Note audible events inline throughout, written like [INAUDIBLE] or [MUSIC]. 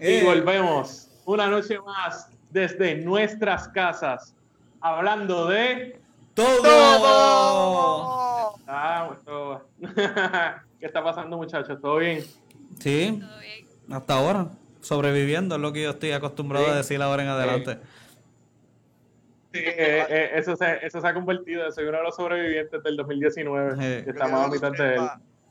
Y volvemos una noche más desde nuestras casas, hablando de todo. Ah, todo. [LAUGHS] ¿Qué está pasando, muchachos? ¿Todo bien? Sí, hasta ahora. Sobreviviendo es lo que yo estoy acostumbrado a decir ahora en adelante. Sí, eh, eh, eso, se, eso se ha convertido, en uno de los sobrevivientes del 2019. Estamos a mitad de él.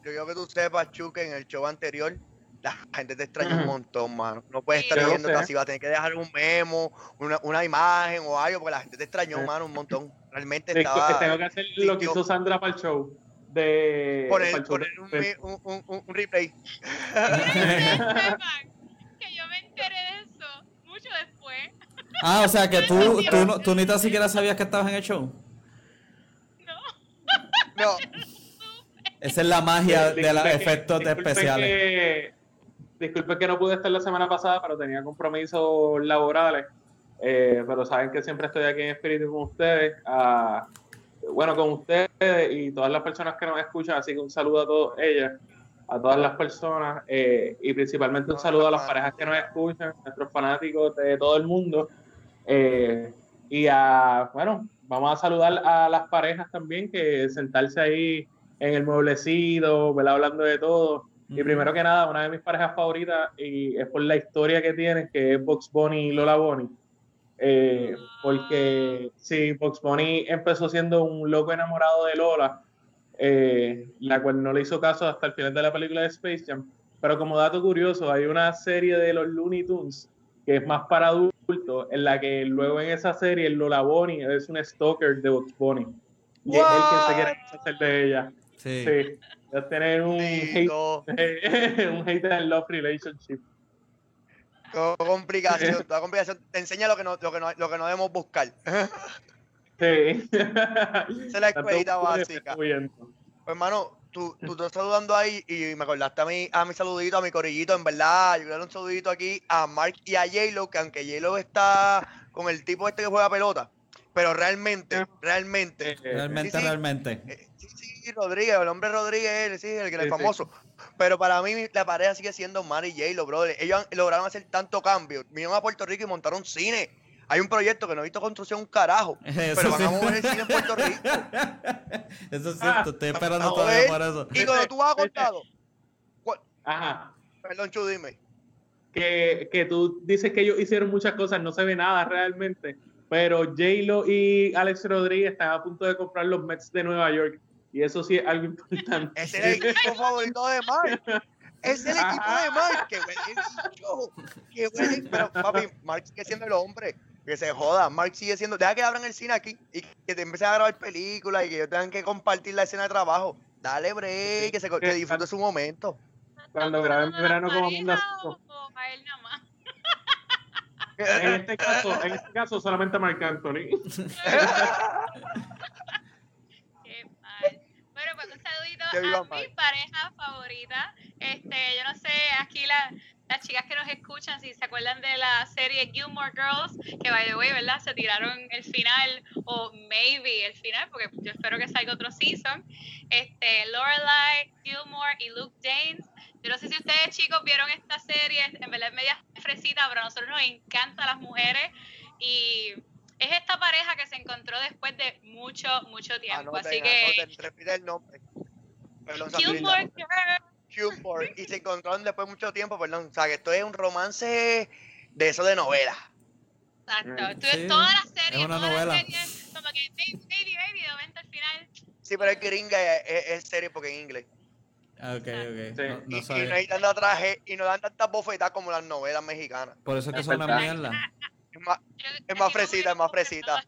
Yo quiero que tú sepas, Chuque, en el show anterior, la gente te extraña un montón, mano. No puedes estar viendo así, vas a tener que dejar un memo, una, una imagen o algo, porque la gente te extrañó, mano, un montón. Realmente estaba... Tengo que hacer lo que hizo Sandra para el show. De, poner, poner un, un, un, un, replay. [LAUGHS] [LAUGHS] que yo me enteré de eso mucho después. Ah, o sea que tú, [LAUGHS] tú, tú ni tan siquiera sabías que estabas en el show. No. No. Esa es la magia de los efectos especiales. Disculpe que no pude estar la semana pasada, pero tenía compromisos laborales. Eh, pero saben que siempre estoy aquí en espíritu con ustedes. bueno, con ustedes y todas las personas que nos escuchan. Así que un saludo a todas ellas, a todas las personas eh, y principalmente un saludo a las parejas que nos escuchan, nuestros fanáticos de todo el mundo. Eh, y a, bueno, vamos a saludar a las parejas también, que sentarse ahí en el mueblecito, ¿verdad? Hablando de todo. Y primero que nada, una de mis parejas favoritas, y es por la historia que tienen, que es Box Bunny y Lola Bunny. Eh, porque sí, Box Bunny empezó siendo un loco enamorado de Lola, eh, la cual no le hizo caso hasta el final de la película de Space Jam. Pero como dato curioso, hay una serie de los Looney Tunes que es más para adultos, en la que luego en esa serie Lola Bunny es un stalker de Box Bunny. Y es el que se quiere hacer de ella. Sí. sí. Tener un hate, [LAUGHS] un hate and love relationship. Toda complicación, toda complicación. Te enseña lo que no, lo que no, lo que no debemos buscar. Sí. Esa es la escuelita básica. Pues hermano, tú, tú estás saludando ahí y me acordaste a mi, a mi saludito, a mi corillito, en verdad. Yo quiero un saludito aquí a Mark y a J-Lo, que aunque J-Lo está con el tipo este que juega pelota, pero realmente, realmente. Realmente, realmente. Eh, Rodríguez, el hombre Rodríguez, sí, el que es famoso. Pero para mí la pareja sigue siendo Mary J, los brother. Ellos lograron hacer tanto cambio. Vinieron a Puerto Rico y montaron cine. Hay un proyecto que no he visto construcción un carajo. [LAUGHS] pero van a mover el cine en Puerto Rico. [LAUGHS] Eso es cierto, estoy esperando todavía por eso. Y cuando tú has contado. Ajá. Perdón, Chu, dime. Que, que tú dices que ellos hicieron muchas cosas, no se ve nada realmente. Pero J-Lo y Alex Rodríguez están a punto de comprar los Mets de Nueva York. Y eso sí es algo importante. Es el equipo favorito de Mark. Es el equipo de Mark. Que huele Que huele. Pero papi, Mark sigue siendo el hombre. Que se joda. Mark sigue siendo. Deja que abran el cine aquí y que te empiecen a grabar películas y que ellos tengan que compartir la escena de trabajo. Dale break, que, se, que disfrute su momento. Cuando graben verano como mundo En este caso, en este caso solamente Marc Anthony. [LAUGHS] Bueno, pues a mi pareja favorita. Este, yo no sé, aquí las chicas que nos escuchan, si se acuerdan de la serie Gilmore Girls, que by the way, ¿verdad? Se tiraron el final, o maybe el final, porque yo espero que salga otro season. Este, Lorelai, Gilmore y Luke James. Yo no sé si ustedes, chicos, vieron esta serie, en verdad es media fresita, pero a nosotros nos encantan las mujeres. Y es esta pareja que se encontró después de mucho, mucho tiempo. así que. repite el nombre. Perdón, Y se encontraron después de mucho tiempo, perdón. O sea, que esto es un romance de eso de novela. Exacto. Entonces, toda la serie, es una novela. la serie, como que baby, baby, baby, de momento al final. Sí, pero es gringa es, es, serie porque en inglés. Ah, ok, ok. Sí. No, no y, y, no hay tanta traje y no dan tantas bofetas como las novelas mexicanas. Por eso es que son una mierda. Es más, es más fresita, es más fresita.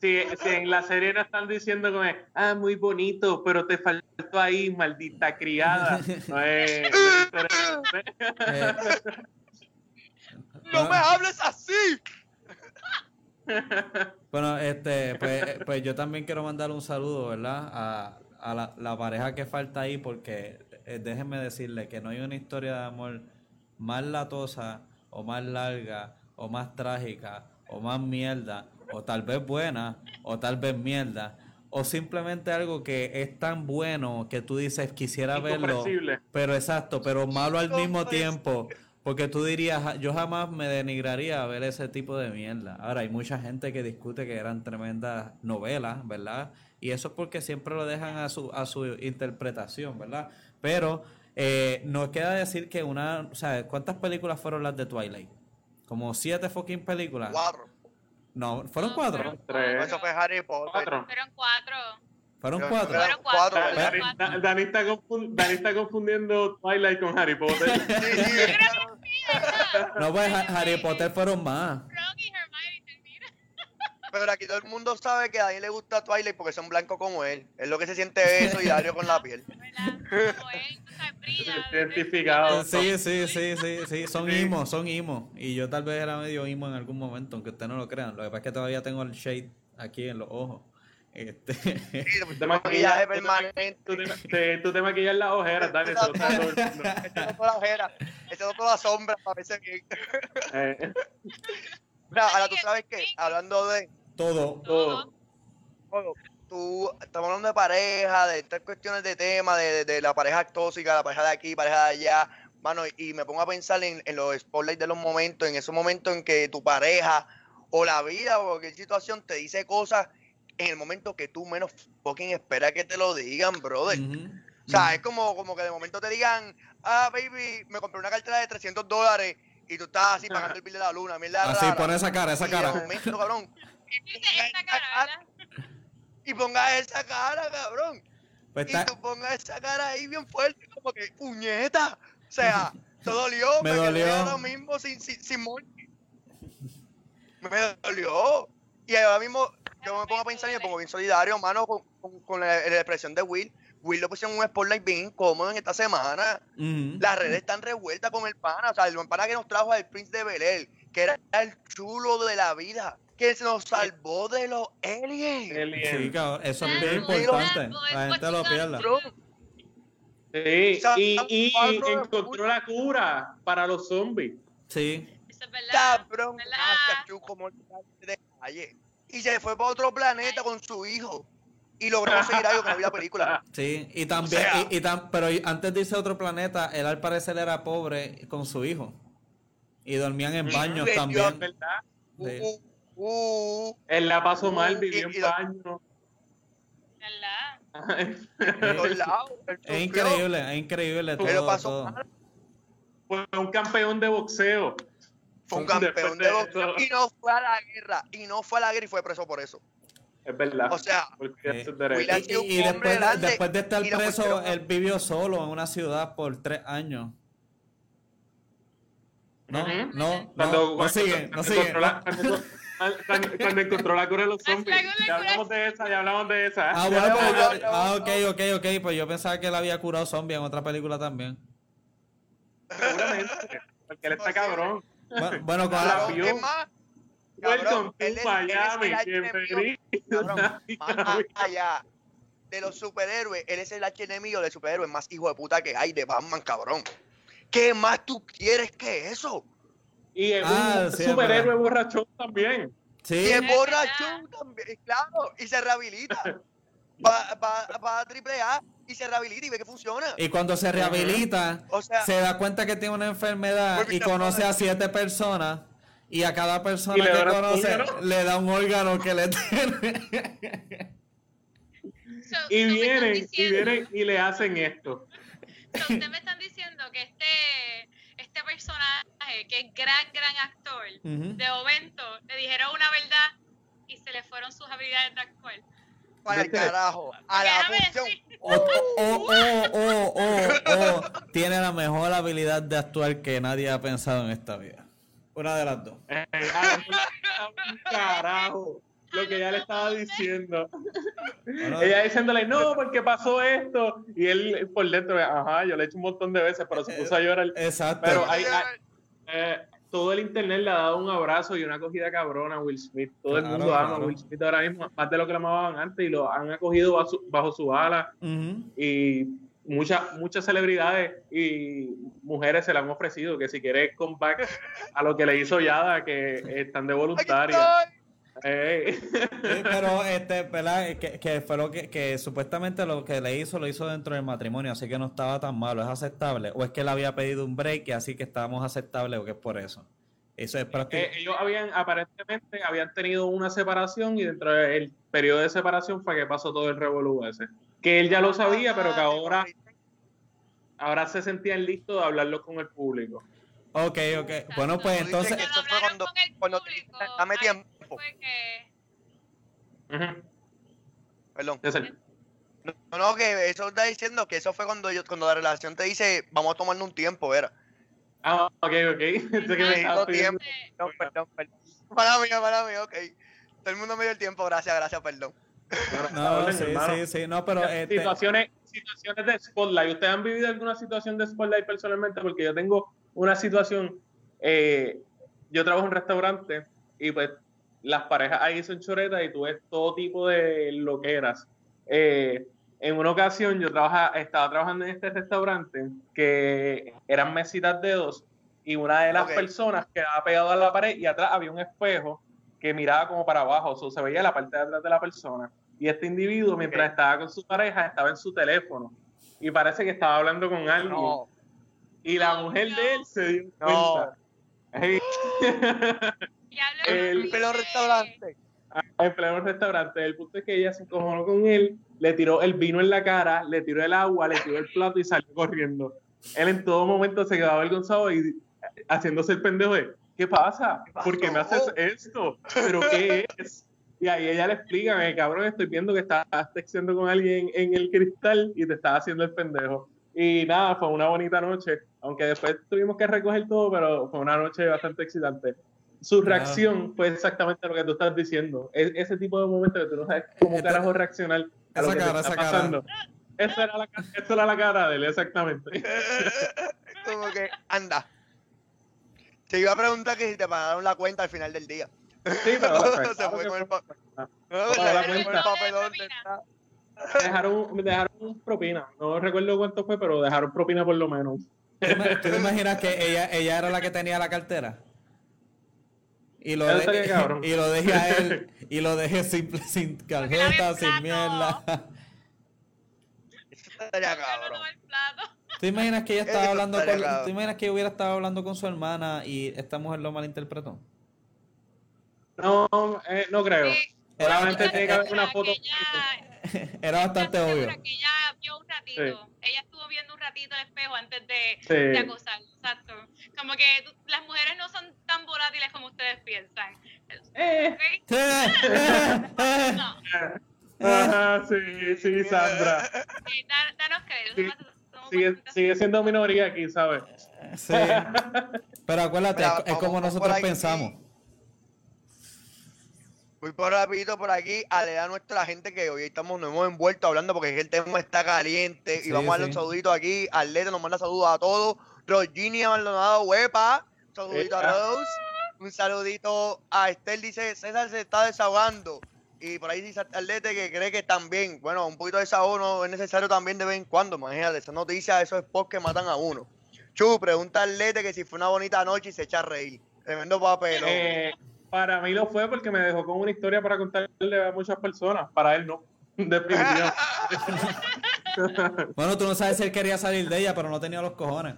Sí, sí, en la serie no están diciendo como, ah, muy bonito, pero te faltó ahí, maldita criada. [LAUGHS] No, es, [LAUGHS] no me hables así. [LAUGHS] Bueno, este, pues, pues, yo también quiero mandar un saludo, ¿verdad? A, a la, la, pareja que falta ahí, porque eh, déjenme decirle que no hay una historia de amor más latosa o más larga o más trágica, o más mierda, o tal vez buena, o tal vez mierda, o simplemente algo que es tan bueno que tú dices quisiera verlo, pero exacto, pero malo al mismo tiempo, Porque tú dirías, "Ja- yo jamás me denigraría a ver ese tipo de mierda. Ahora, hay mucha gente que discute que eran tremendas novelas, ¿verdad? Y eso es porque siempre lo dejan a su, a su interpretación, ¿verdad? Pero eh, nos queda decir que una, o sea, ¿cuántas películas fueron las de Twilight? Como siete fucking películas. Cuatro. No, fueron No, cuatro. fueron Tres. Eso fue Harry Potter. Cuatro. Fueron cuatro. Fueron cuatro. Fueron cuatro. Dani, cuatro. Da- Dani está Dani está confundiendo Twilight con Harry Potter. Sí, sí. No, pues Ha- Harry Potter fueron más. Pero aquí todo el mundo sabe que a Dani le gusta Twilight porque son blancos como él. Es lo que se siente eso y Dario con la piel. [LAUGHS] Identificado. Sí, sí, sí, sí, sí, son imos, son imos. Y yo tal vez era medio imo en algún momento, aunque ustedes no lo crean. Lo que pasa es que todavía tengo el shade aquí en los ojos. Este, Sí, [LAUGHS] Te maquillaje maquillas- permanente. Tú te, te- tú te maquillas las ojeras, Dani, eso lo sabe todo el mundo. [LAUGHS] Echando toda la ojera. Echando toda la sombra para verse bien. Eh, Mira, ahora tú sabes que, hablando de todo. todo. todo, tú, estamos hablando de pareja, de estas cuestiones de tema, de, de- de la pareja tóxica, la pareja de aquí, pareja de allá, mano, y me pongo a pensar en, en los spotlights de los momentos, en esos momentos en que tu pareja o la vida o cualquier situación te dice cosas en el momento que tú menos fucking esperas que te lo digan, brother. O sea, es como, como que de momento te digan, ah, baby, me compré una cartera de 300 dólares y tú estás así pagando el bill de la luna, mierda Así, rara. pon esa cara, esa Y cara. de momento, cabrón, Y pongas esa cara, cabrón. Pues Y está- tú pongas esa cara ahí bien fuerte, como que, puñeta. O sea, [LAUGHS] te dolió, Me dolió. ahora mismo sin, sin, sin Me dolió. Y ahora mismo yo me pongo a pensar y me pongo bien solidario, mano, con, con, con la, la expresión de Will. Will lo pusieron en un spotlight bien incómodo en esta semana. Las redes están revueltas con el pana. O sea, el pana que nos trajo al Prince de Bel Air, que era el chulo de la vida, que se nos salvó de los aliens. Alien. Sí, cabrón, eso es bien importante. La gente lo pierda. Sí, y, y encontró la cura para los zombies. Sí. Eso es verdad. cabrón. Y se fue para otro planeta con su hijo. Y logró conseguir algo que no vi la película. [LAUGHS] Sí, y también, O sea- y, y tam- pero antes de irse a otro planeta, él al parecer era pobre con su hijo. Y dormían en baños también. ¿Verdad? Sí. Él la pasó mal, Uh, vivió en. Él [LAUGHS] Es increíble, es increíble Él todo. lo pasó todo. mal. Fue un campeón de boxeo. Fue un campeón de de boxeo y no fue a la guerra. Y no fue a la guerra y fue preso por eso. Es verdad. O sea, ha Y, después, de, grande después de estar preso, él vivió solo en una ciudad por tres años. No, no, Cuando, no, no cuando- no cuando encontró la- cuando, cuando- cuando encontró la cura de los zombies. Ya la hablamos de esa, ya hablamos de esa. Ah, bueno, no, pues yo- ah, ok, ok, ok, pues yo pensaba que él había curado zombie en otra película también. Seguramente. Porque él está cabrón. Bueno, bueno, con la la- Cabrón, vio. es más, Cabrón, él es- él es Miami. el. Bienvenido. cabrón, [LAUGHS] más allá de los superhéroes, él es el archienemigo de superhéroes más hijo de puta que hay de Batman, cabrón. ¿Qué más tú quieres que eso? Y es Ah, un sí, es superhéroe borrachón también. Sí, Y es verdad. también, claro, y se rehabilita. [LAUGHS] Va, va, va a triple A y se rehabilita y ve que funciona. y cuando se rehabilita, O sea, se da cuenta que tiene una enfermedad y conoce a siete personas y a cada persona que da un conoce órgano. le da un órgano que le [LAUGHS] tiene. So, Y so vienen, y vienen y le hacen esto. so ustedes me están diciendo que este, este personaje, que es gran, gran actor, de momento le dijeron una verdad y se le fueron sus habilidades de actuar. para el carajo, a la función. decir- O, o, o, o, o, o tiene la mejor habilidad de actuar que nadie ha pensado en esta vida. Una de las dos. Eh, ah, un carajo. Lo que ella le estaba diciendo. Ella diciéndole, no, porque pasó esto. Y él por dentro, ajá, yo le he hecho un montón de veces, pero se puso a llorar. Exacto. Pero hay, hay- eh, todo el internet le ha dado un abrazo y una acogida cabrona a Will Smith. Todo el mundo ama claro. a Will Smith ahora mismo, más de lo que lo amaban antes, y lo han acogido bajo su, bajo su ala. Y muchas muchas celebridades y mujeres se le han ofrecido que si quiere comeback a lo que le hizo Yada, que están de Aquí pero [LAUGHS] este, ¿verdad? Que, que fue lo que, que supuestamente lo que le hizo, lo hizo dentro del matrimonio, así que no estaba tan malo, es aceptable. O es que él había pedido un break y así que estábamos aceptables o que es por eso. Eso es. Eh, ellos habían, aparentemente, habían tenido una separación y dentro del periodo de separación fue que pasó todo el revolú ese. Que él ya lo sabía, pero que ahora, ahora se sentían listos de hablarlo con el público. Ok, ok. Bueno, pues entonces. Eso fue cuando, cuando dame tiempo. Perdón. No, no, que eso está diciendo que eso fue cuando yo, cuando la relación te dice, vamos a tomarnos un tiempo, era. Ah, ok, ok. [LAUGHS] Que me tiempo. No, perdón, perdón. Para mí, para mí, ok. Todo el mundo me dio el tiempo, gracias, gracias, perdón. No, sí, sí, sí, no, pero... Este... Situaciones, situaciones de spotlight. ¿Ustedes han vivido alguna situación de spotlight personalmente? Porque yo tengo una situación, eh, yo trabajo en un restaurante y pues las parejas ahí son choretas y tú ves todo tipo de loqueras. Eh, en una ocasión yo trabaja, estaba trabajando en este restaurante que eran mesitas de dos y una de las personas quedaba pegado a la pared y atrás había un espejo que miraba como para abajo, o sea, se veía la parte de atrás de la persona. Y este individuo, mientras estaba con su pareja, estaba en su teléfono y parece que estaba hablando con alguien. Y la mujer de él se dio cuenta. [LAUGHS] el pelo restaurante. En pleno restaurante. El punto es que ella se encojonó con él, le tiró el vino en la cara, le tiró el agua, le tiró el plato y salió corriendo. Él en todo momento se quedaba avergonzado y haciéndose el pendejo de, ¿qué pasa? ¿Por qué me haces esto? ¿Pero qué es? Y ahí ella le explica, cabrón, estoy viendo que estás texteando con alguien en el cristal y te estás haciendo el pendejo. Y nada, fue una bonita noche, aunque después tuvimos que recoger todo, pero fue una noche bastante excitante su reacción fue exactamente lo que tú estás diciendo. Es, ese tipo de momentos que tú no sabes cómo carajo reaccionar a lo que cara, está pasando. Esa era, la, esa era la cara de él, exactamente. [LAUGHS] Como que, anda. Te iba a preguntar que si te pagaron la cuenta al final del día. Sí, pero [LAUGHS] se fue con el. Dejaron, dejaron propina. No recuerdo cuánto fue, pero dejaron propina por lo menos. ¿Tú te imaginas que ella, ella era la que tenía la cartera? Y lo, de, y lo dejé a él, y lo dejé simple, [LAUGHS] sin tarjeta, sin mierda. ¿Te imaginas que ella estaba hablando con, ¿Te imaginas que hubiera estado hablando con su hermana y esta mujer lo malinterpretó? No, eh, no creo. Realmente tiene que haber una foto. [LAUGHS] Era bastante obvio. Que ella vio un ratito. Ella estuvo viendo un ratito el espejo antes de, de acosarlo. Exacto. Como que las mujeres no son tan volátiles como ustedes piensan. Eh. [LAUGHS] no. [LAUGHS] Ajá, sí, sí, Sandra. Sí, danos crédito. sigue, sigue siendo minoría aquí, ¿sabes? Sí. Pero acuérdate, es como nosotros pensamos. Voy por rapidito por aquí a leer a nuestra gente que hoy estamos, nos hemos envuelto hablando porque el tema está caliente y vamos a darle un saludito aquí. Arleta nos manda saludos a todos. Rogini Maldonado, huepa. Un saludito a Rose. Un saludito a Estel, dice César se está desahogando. Y por ahí dice Arlete que cree que también, bueno, un poquito de desahogo no es necesario también de vez en cuando. Imagínate, esa noticia, esos spots que matan a uno. Chu, pregunta a Arlete que si fue una bonita noche y se echa a reír. Tremendo papel. Eh, para mí lo fue porque me dejó con una historia para contarle a muchas personas. Para él no. [LAUGHS] Definitivamente. [LAUGHS] bueno, tú no sabes si él quería salir de ella, pero no tenía los cojones.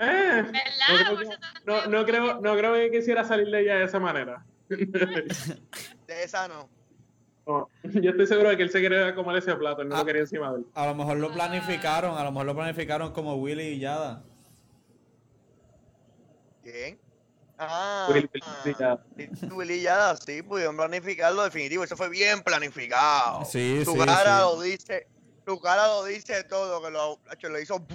Eh, no, no, creo, no creo que quisiera salir de ella de esa manera. De esa no. [LAUGHS] yo estoy seguro de que él se quería comer ese plato, él no lo quería encima de él. A lo mejor lo planificaron, a lo mejor lo planificaron como Willy y Yada. ¿Quién? Ah, Yada, sí, pudieron planificarlo definitivo, eso fue bien planificado. Sí, tu cara lo dice, tu cara lo dice todo, que lo, lo hizo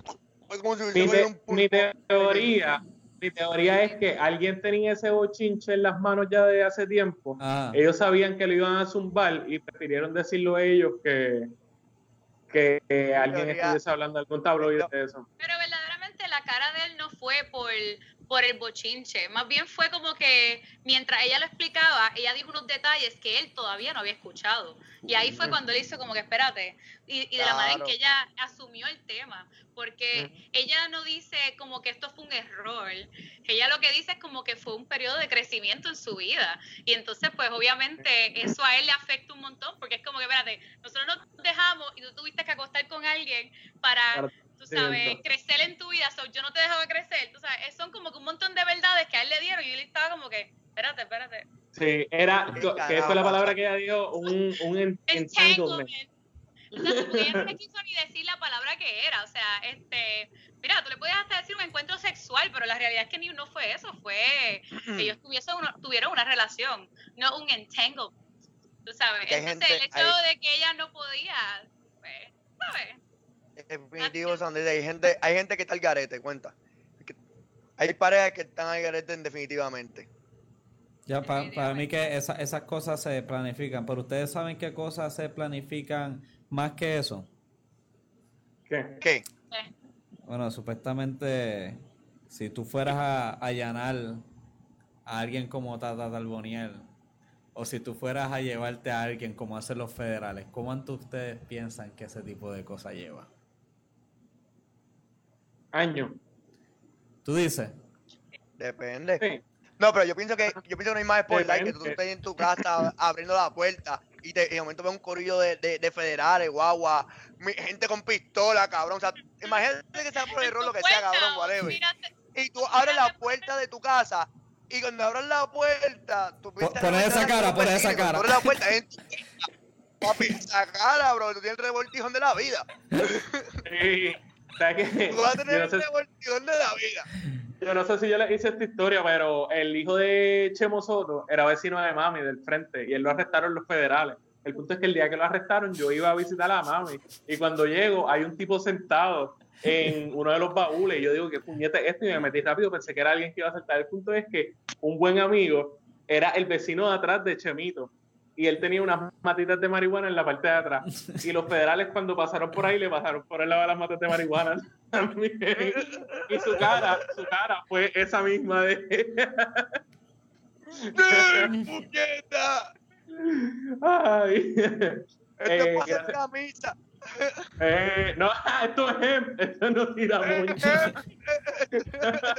como si mi, un mi teoría, mi teoría es que alguien tenía ese bochinche en las manos ya de hace tiempo. Ah. Ellos sabían que lo iban a zumbar y prefirieron decirlo ellos que, que, alguien estuviese hablando algún tabloide de eso. Pero verdaderamente la cara de él no fue por por el bochinche. Más bien fue como que mientras ella lo explicaba, ella dijo unos detalles que él todavía no había escuchado. Y ahí fue cuando él hizo como que espérate. Y, de la manera en que ella asumió el tema. Porque ella no dice como que esto fue un error. Ella lo que dice es como que fue un periodo de crecimiento en su vida. Y entonces, pues obviamente eso a él le afecta un montón. Porque es como que, espérate, nosotros nos dejamos y tú tuviste que acostar con alguien para tú sabes, crecer en tu vida, yo no te dejaba crecer, tú sabes, son como que un montón de verdades que a él le dieron y él estaba como que, espérate, espérate. Sí, era, que esa es la palabra que ella dijo, un, un [LAUGHS] entanglement. Entonces, ella no le quiso ni decir la palabra que era, o sea, este, mira, tú le podías hasta decir un encuentro sexual, pero la realidad es que ni no fue eso, fue [CLEARS THROAT] que ellos tuviesen una, tuvieron una relación, no un entanglement, tú sabes. Entonces, el hecho de que ella no podía, pues, ¿sabes? Definitivo, Sandy. Hay gente, hay gente que está al garete, cuenta. Hay parejas que están al garete definitivamente. Ya, para mí que esas cosas se planifican, pero ustedes saben qué cosas se planifican más que eso. ¿Qué? ¿Qué? Bueno, supuestamente, si tú fueras a allanar a alguien como Tata Talboniel, o si tú fueras a llevarte a alguien como hacen los federales, ¿cómo ustedes piensan que ese tipo de cosas lleva? Año. ¿Tú dices? Depende. No, pero yo pienso que yo pienso que no hay más spoiler que tú estés en tu casa [LAUGHS] abriendo la puerta y, de momento ves un corillo de, de, federales, guagua, gente con pistola, cabrón. O sea, imagínate que sea por error lo que sea, cabrón, whatever. Y tú abres la puerta de tu casa y cuando abras la puerta, tú Pones esa cara, pones esa cara. Abres la puerta, [LAUGHS] papi, esa cara, bro, tú tienes el revoltijón de la vida. Sí yo no sé si yo les hice esta historia, pero el hijo de Chemo Soto era vecino de mami del frente y él lo arrestaron los federales. El punto es que el día que lo arrestaron yo iba a visitar a mami y cuando llego hay un tipo sentado en uno de los baúles y yo digo que puñete esto y me metí rápido, pensé que era alguien que iba a saltar. El punto es que un buen amigo era el vecino de atrás de Chemito y él tenía unas matitas de marihuana en la parte de atrás. Y los federales cuando pasaron por ahí le pasaron por el lado de las matas de marihuana también. [LAUGHS] Y su cara, su cara fue esa misma de... ¡Puñeta! Ay. Esto eh, pasa en la misa. Eh, no, [LAUGHS] esto es esto no tira mucho.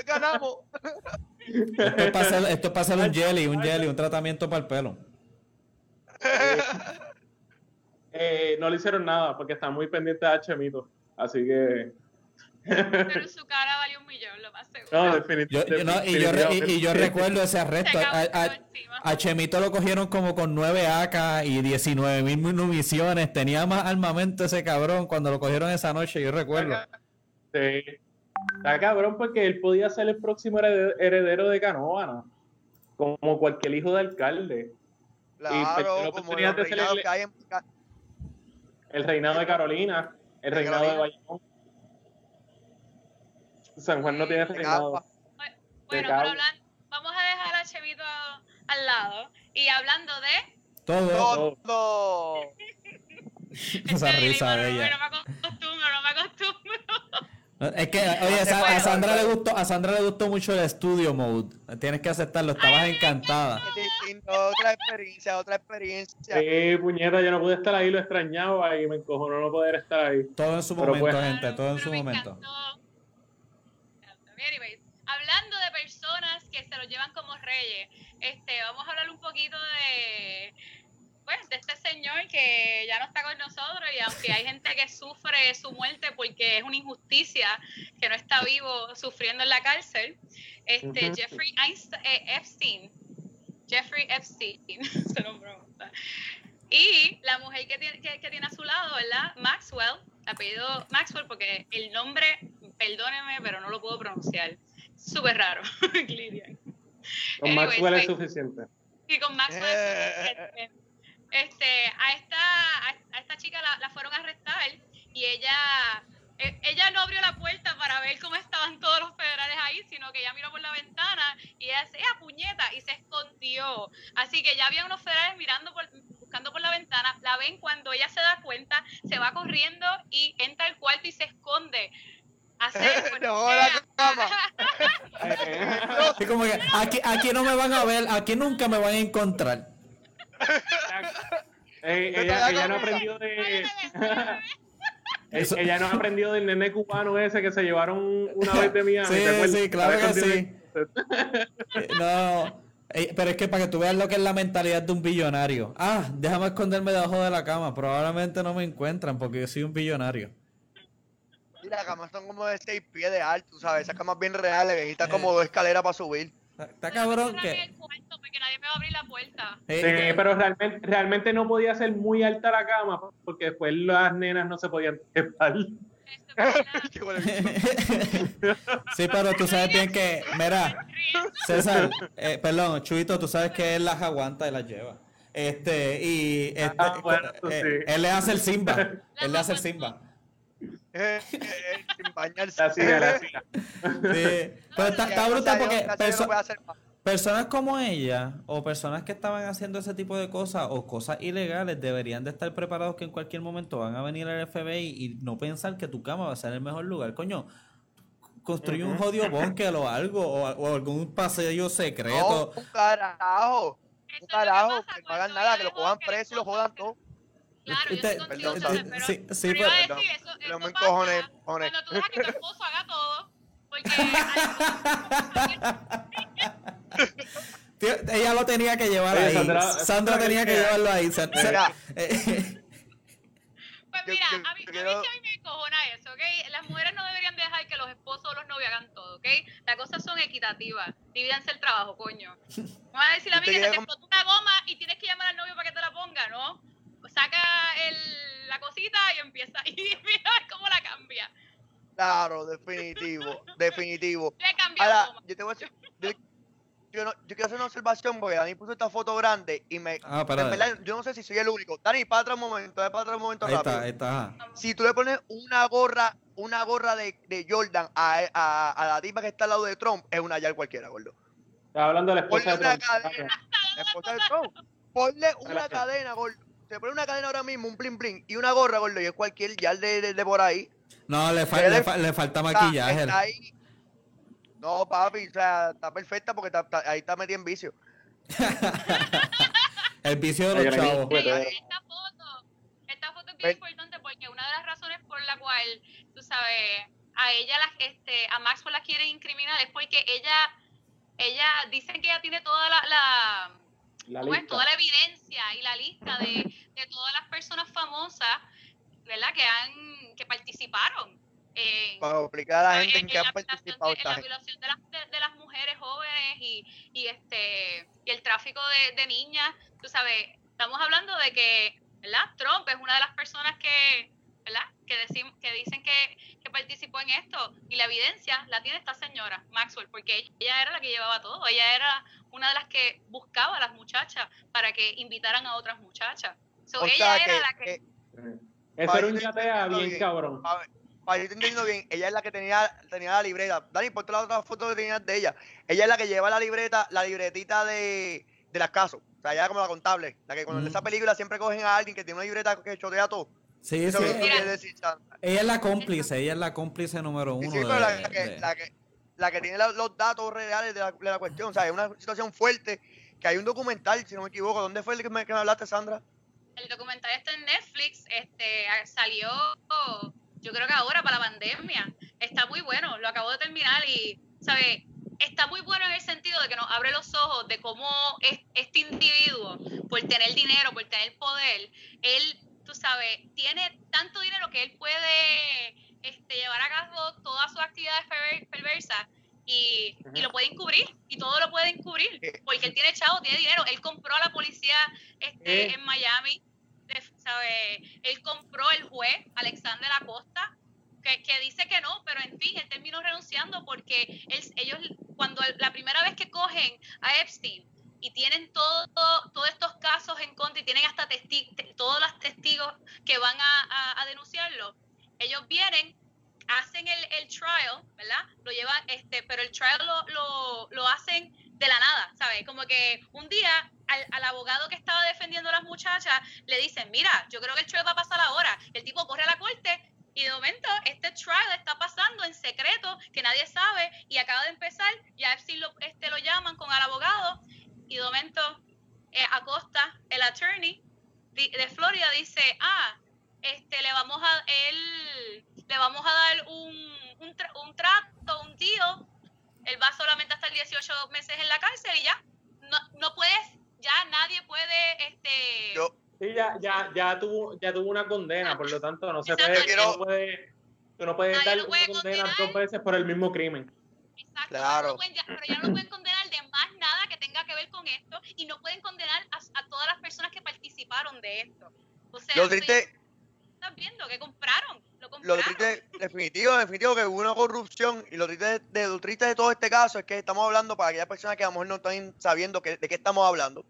Ganamos. Esto pasa, esto pasa un jelly, un jelly, un tratamiento para el pelo. Eh, no le hicieron nada porque está muy pendiente de Chemito. Así que. Pero su cara valió un millón, lo más seguro. No, definitivamente. y, yo recuerdo ese arresto. A, Chemito lo cogieron como con 9 AK y 19 mil municiones. Tenía más armamento ese cabrón cuando lo cogieron esa noche, yo recuerdo. Sí. Está cabrón porque él podía ser el próximo heredero de Canóvana. Como cualquier hijo de alcalde. Claro, como el, reinado que hay en... el reinado de Carolina, el reinado de Bayamón. San Juan no tiene reinado. Bueno, pero hablando, vamos a dejar a Chevito al lado y hablando de todo. Todo. Esa risa de ella. No me acostumbro, no me acostumbro. Es que, oye, a, Sandra le gustó, a Sandra le gustó mucho el estudio mode. Tienes que aceptarlo, estabas encantada. otra experiencia, otra experiencia. Sí, puñeta, yo no pude estar ahí, lo extrañaba y me encojonó no poder estar ahí. Todo en su momento, pues, gente, todo en su momento. hablando de personas que se lo llevan como reyes, este, vamos a hablar un poquito de pues, de este señor que ya no está con nosotros y aunque hay gente que sufre su muerte porque es una injusticia que no está vivo sufriendo en la cárcel, este Jeffrey eh, Epstein, Jeffrey Epstein, [LAUGHS] se lo pregunta. Y la mujer que tiene, que, tiene a su lado, ¿verdad? Maxwell, apellido Maxwell porque el nombre, perdóneme, pero no lo puedo pronunciar. Súper raro, [LAUGHS] Con Maxwell es suficiente. Y con Maxwell es suficiente. Este, a esta, a esta chica la, fueron a arrestar y ella, e, ella no abrió la puerta para ver cómo estaban todos los federales ahí, sino que ella miró por la ventana y ella ¡ah, puñeta! Y se escondió. Así que ya había unos federales mirando buscando por la ventana, la ven cuando ella se da cuenta, se va corriendo y entra al cuarto y se esconde de [LAUGHS] la cama. [LAUGHS] Sí, como que aquí, aquí no me van a ver, aquí nunca me van a encontrar. Eh, ella, la ella no cabeza. aprendió de. Eso- ella no aprendió del nene cubano ese que se llevaron una vez de Miami. Sí, sí, claro ¿Sabes que sí. Eh, No, eh, pero es que para que tú veas lo que es la mentalidad de un billonario. Ah, déjame esconderme debajo de la cama. Probablemente no me encuentran porque yo soy un billonario. Y las camas son como de 6 pies de alto, ¿sabes? Esas camas bien reales, necesitas Eh. como dos escaleras para subir. Está, cabrón que... el cuarto porque nadie me va a abrir la puerta. Sí, que- pero realmente, realmente no podía ser muy alta la cama porque después las nenas no se podían trepar. Eso es verdad. Qué huele bicho. [LAUGHS] sí, pero tú sabes bien que... Mira, César, eh, perdón, Chuito, tú sabes que él las aguanta y las lleva. Este, y este, Ah, bueno, eh, sí. él le hace el Simba. Él le hace el Simba. Eh, eh, sin bañarse. La hacía, la hacía. Sí. Pero está, está sabe, porque no personas como ella o personas que estaban haciendo ese tipo de cosas o cosas ilegales deberían de estar preparados que en cualquier momento van a venir al FBI y no pensar que tu cama va a ser el mejor lugar. Coño, construye un jodido búnker o algo o, o algún paseo secreto. No, un carajo. Un carajo, que no hagan nada, que lo cojan preso y lo jodan todo. Claro, yo Usted- estoy contigo, pero, sí, sí, pero iba a pero- decir, eso, me pasa encojoné, encojoné. cuando tú dejas que tu esposo haga todo, porque [LAUGHS] Tío, ella lo tenía que llevar Oye, ahí. Sandra- Sandra, Sandra, tenía que mira. llevarlo ahí. Sa- sa- Mira, eh, Pues Yo- mira, yo- a mí, yo a mí quiero- sí a mí me encojona eso, ¿ok? Las mujeres no deberían dejar que los esposos o los novios hagan todo, ¿ok? Las cosas son equitativas. Divídanse el trabajo, coño. No vas a decir a mí que se te explotó una goma y tienes que llamar al novio para que te la ponga, ¿no? Saca el, la cosita y empieza [LAUGHS] y mira cómo la cambia. claro, definitivo, [LAUGHS] definitivo. Le cambió Ahora, yo te voy a decir, yo, yo no- yo quiero hacer una observación porque Dani puso esta foto grande y me, Ah, en verdad, yo no sé si soy el único. Dani, para atrás un momento, para atrás un momento Ahí rápido. está, ahí está. Si tú le pones una gorra, una gorra de, de Jordan a, a, a la tipa que está al lado de Trump, es una yal cualquiera, gordo. Estaba hablando de la Ponle esposa de una Trump. cadena, la esposa de Trump. Ponle una Gracias. cadena, gordo. Se pone una cadena ahora mismo, un bling bling, y una gorra, gordo, y es cualquier yal de, de, de por ahí. No, le, fa- le, fa- le falta maquillaje. está ahí. No, papi, o sea, está perfecta porque está- está- ahí está metida en vicio. [LAUGHS] El vicio de los chavos. pues, Esta, foto, esta foto es bien Ven. importante porque una de las razones por la cual, tú sabes, a ella, las, este, a Maxwell la quieren incriminar es porque ella, ella, dicen que ella tiene toda la, la, La ¿cómo es? lista. toda la evidencia y la lista de, de todas las personas famosas, ¿verdad? Que han, que participaron en, Para explicar a la gente en qué la han violación participado de, en la violación de las, de, de las mujeres jóvenes y, y este y el tráfico de, de niñas, tú sabes, estamos hablando de que, ¿verdad? Trump es una de las personas que, ¿verdad? Que, decim- que dicen que, que participó en esto y la evidencia la tiene esta señora, Maxwell, porque ella era la que llevaba todo, ella era una de las que buscaba a las muchachas para que invitaran a otras muchachas. So, O ella sea era que, la que... que Eso era un yatea bien bien. cabrón. a ver, para yo entendiendo bien, ella es la que tenía, tenía la libreta. Dani, ponte la otra foto que tenías de ella. Ella es la que lleva la libreta, la libretita de, de las casos. O sea, ella es como la contable. La que cuando en Ujú. esa película siempre cogen a alguien que tiene una libreta que chotea todo. Sí, Eso sí. Mira. Ella es la cómplice, ella es la cómplice número Sí, uno sí, de, pero la que, de- la que, la que tiene los datos reales de la, de la cuestión. O sea, es una situación fuerte. Que hay un documental, si no me equivoco. ¿Dónde fue el que me, que hablaste, Sandra? el documental está en Netflix, este salió yo creo que ahora para la pandemia. Está muy bueno, lo acabo de terminar y, ¿sabes? Está muy bueno en el sentido de que nos abre los ojos de cómo es- este individuo, por tener dinero, por tener poder, él, tú sabes, tiene tanto dinero que él puede este, llevar a cabo todas sus actividades perver- perversas y, y lo puede encubrir, y todo lo puede encubrir, Eh, porque él tiene chavo, tiene dinero, él compró a la policía este, Eh. en Miami, ¿sabe? Él compró el juez Alexander Acosta, que, que dice que no, pero en fin, él terminó renunciando porque él- ellos, cuando la primera vez que cogen a Epstein y tienen todo, todos estos casos en contra y tienen hasta testi- te- todos los testigos que van a, a- a denunciarlo, ellos vienen, hacen el, el trial, ¿verdad? Lo llevan, este, pero el trial lo, lo, lo hacen de la nada, ¿sabes? Como que un día al, al abogado que estaba defendiendo a las muchachas le dicen, mira, yo creo que el trial va a pasar ahora. El tipo corre a la corte y de momento este trial está pasando en secreto que nadie sabe y acaba de empezar, ya Epstein lo, este, lo llaman con el abogado y de momento eh, Acosta, el attorney de Florida, dice, ah, este, le vamos a, él, le vamos a dar un, un, un trato, un tío, él va solamente hasta el 18 meses en la cárcel y ya, no, no puedes, ya nadie puede, este... Sí, ya, ya, ya, tuvo, ya tuvo una condena, por lo tanto no se puede, no puede, tú no puedes dar una condena dos veces por el mismo crimen. Exacto, claro. pero ya no pueden condenar de más nada que tenga que ver con esto y no pueden condenar a, todas las personas que participaron de esto. O sea, lo triste, estás viendo que compraron, lo compraron. Lo triste, definitivo, definitivo que hubo una corrupción y lo triste de, lo triste de todo este caso es que estamos hablando para aquellas personas que a lo mejor no están sabiendo que, de qué estamos hablando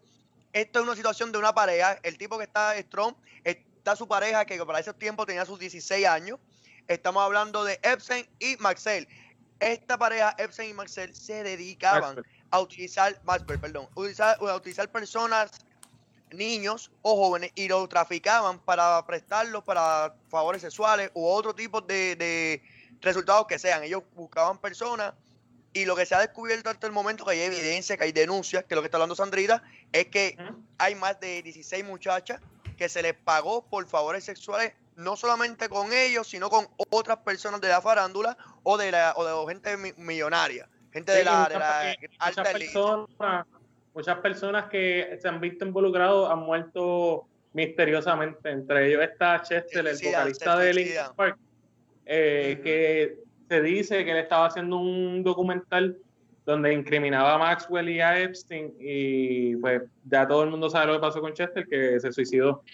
esto es una situación de una pareja. El tipo que está Strong, está su pareja que para ese tiempo tenía sus 16 años. Estamos hablando de Epstein y Maxell. Esta pareja, Epstein y Maxell, se dedicaban a utilizar, perdón, a utilizar personas, niños o jóvenes y lo traficaban para prestarlos para favores sexuales u otro tipo de, de resultados que sean. Ellos buscaban personas y lo que se ha descubierto hasta el momento, que hay evidencia, que hay denuncias, que lo que está hablando Sandrita, es que hay más de 16 muchachas que se les pagó por favores sexuales, no solamente con ellos, sino con otras personas de la farándula o de la o de gente millonaria, gente de la, alta personas, muchas personas que se han visto involucrados han muerto misteriosamente. Entre ellos está Chester, el vocalista de Linkin Park, eh, que se dice que él estaba haciendo un documental donde incriminaba a Maxwell y a Epstein y pues ya todo el mundo sabe lo que pasó con Chester, que se suicidó.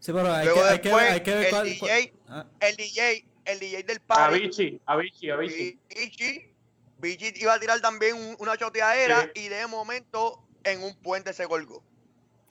Sí, pero hay, que, hay, que, hay que, ver el, cuál, DJ, ah. el DJ, el DJ del party. Avicii, Avicii, Avicii. Avicii, iba a tirar también una choteadera y de momento en un puente se colgó.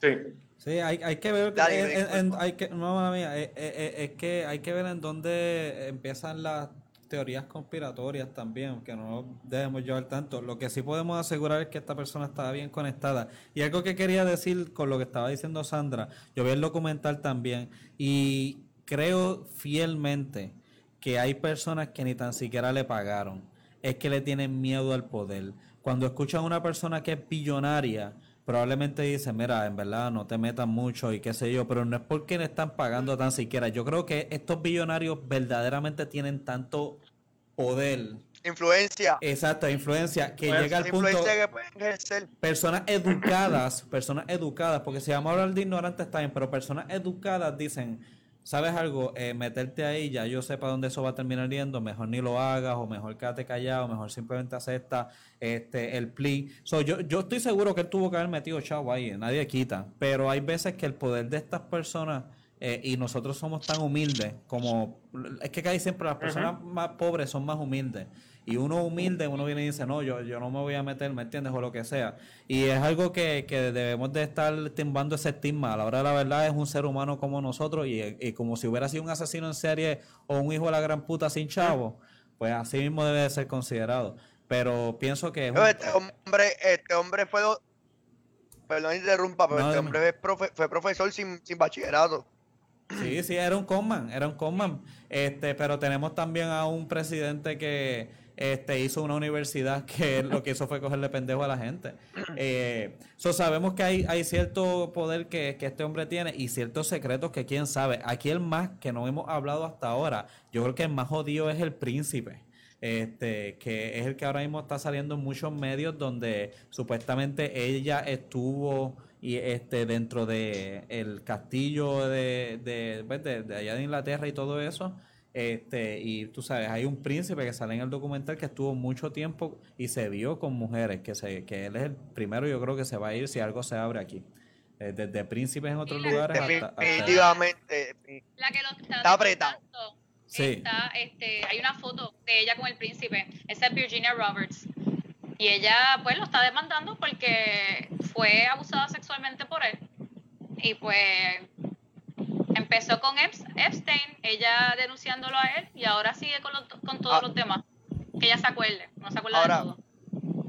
Sí. Sí, hay, hay que ver, hay que, no, mía, eh, eh, eh, es que hay que ver en dónde empiezan las teorías conspiratorias también, que no debemos llevar tanto. Lo que sí podemos asegurar es que esta persona estaba bien conectada. Y algo que quería decir con lo que estaba diciendo Sandra, yo vi el documental también y creo fielmente que hay personas que ni tan siquiera le pagaron. Es que le tienen miedo al poder. Cuando escuchan a una persona que es billonaria, probablemente dicen, mira, en verdad no te metas mucho y qué sé yo, pero no es porque le están pagando tan siquiera. Yo creo que estos billonarios verdaderamente tienen tanto poder. Influencia. Exacto, influencia, que llega al punto... Que personas educadas, personas educadas, porque si vamos a hablar de ignorantes bien, pero personas educadas dicen, ¿sabes algo? Eh, meterte ahí, ya yo sé para dónde eso va a terminar yendo, mejor ni lo hagas, o mejor quédate callado, mejor simplemente acepta este el plea. So, yo, yo estoy seguro que él tuvo que haber metido chavo ahí, nadie quita, pero hay veces que el poder de estas personas, eh, y nosotros somos tan humildes, como, es que casi siempre las personas más pobres son más humildes. Y uno humilde, uno viene y dice, no, yo, yo no me voy a meter, ¿me entiendes? O lo que sea. Y es algo que, que debemos de estar timbando ese estigma. A la hora de la verdad es un ser humano como nosotros y, como si hubiera sido un asesino en serie o un hijo de la gran puta sin chavo, pues así mismo debe de ser considerado. Pero pienso que... Este hombre, este hombre fue... Perdón, interrumpa, pero este hombre fue, profesor sin, sin bachillerato. Sí, sí, era un conman, era un conman. Este, pero tenemos también a un presidente que este, hizo una universidad [LAUGHS] que lo que hizo fue cogerle pendejo a la gente. Eh, sabemos que hay, hay cierto poder que, que, este hombre tiene y ciertos secretos que quién sabe. Aquí el más que no hemos hablado hasta ahora, yo creo que el más jodido es el príncipe. Este, que es el que ahora mismo está saliendo en muchos medios donde supuestamente ella estuvo y este dentro de el castillo de, de, pues, de, de allá de Inglaterra y todo eso este, y tú sabes, hay un príncipe que sale en el documental que estuvo mucho tiempo y se vio con mujeres, que, se, que él es el primero, yo creo que se va a ir si algo se abre aquí. Eh, desde príncipes en otros lugares hasta, Definitivamente. La que lo está, apretado. Sí. este, hay una foto de ella con el príncipe. Esa es Virginia Roberts. Y ella, pues, lo está demandando porque fue abusada sexualmente por él. Y pues empezó con Epstein, ella denunciándolo a él, y ahora sigue con, con todos ah. los temas. Que ella se acuerde, no se acuerda de todo.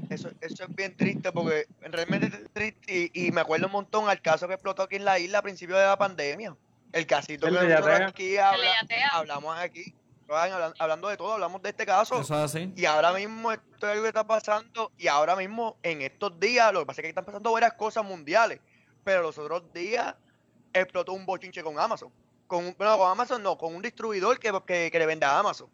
Eso, eso es bien triste porque realmente es triste y, me acuerdo un montón al caso que explotó aquí en la isla a principios de la pandemia. El casito que aquí hablamos aquí. hablando de todo, hablamos de este caso. Eso es así. Y ahora mismo esto es algo que está pasando. Y ahora mismo, en estos días, lo que pasa es que están pasando varias cosas mundiales. Pero los otros días explotó un bochinche con Amazon. Con, bueno, con Amazon no, con un distribuidor que, que, le vende a Amazon.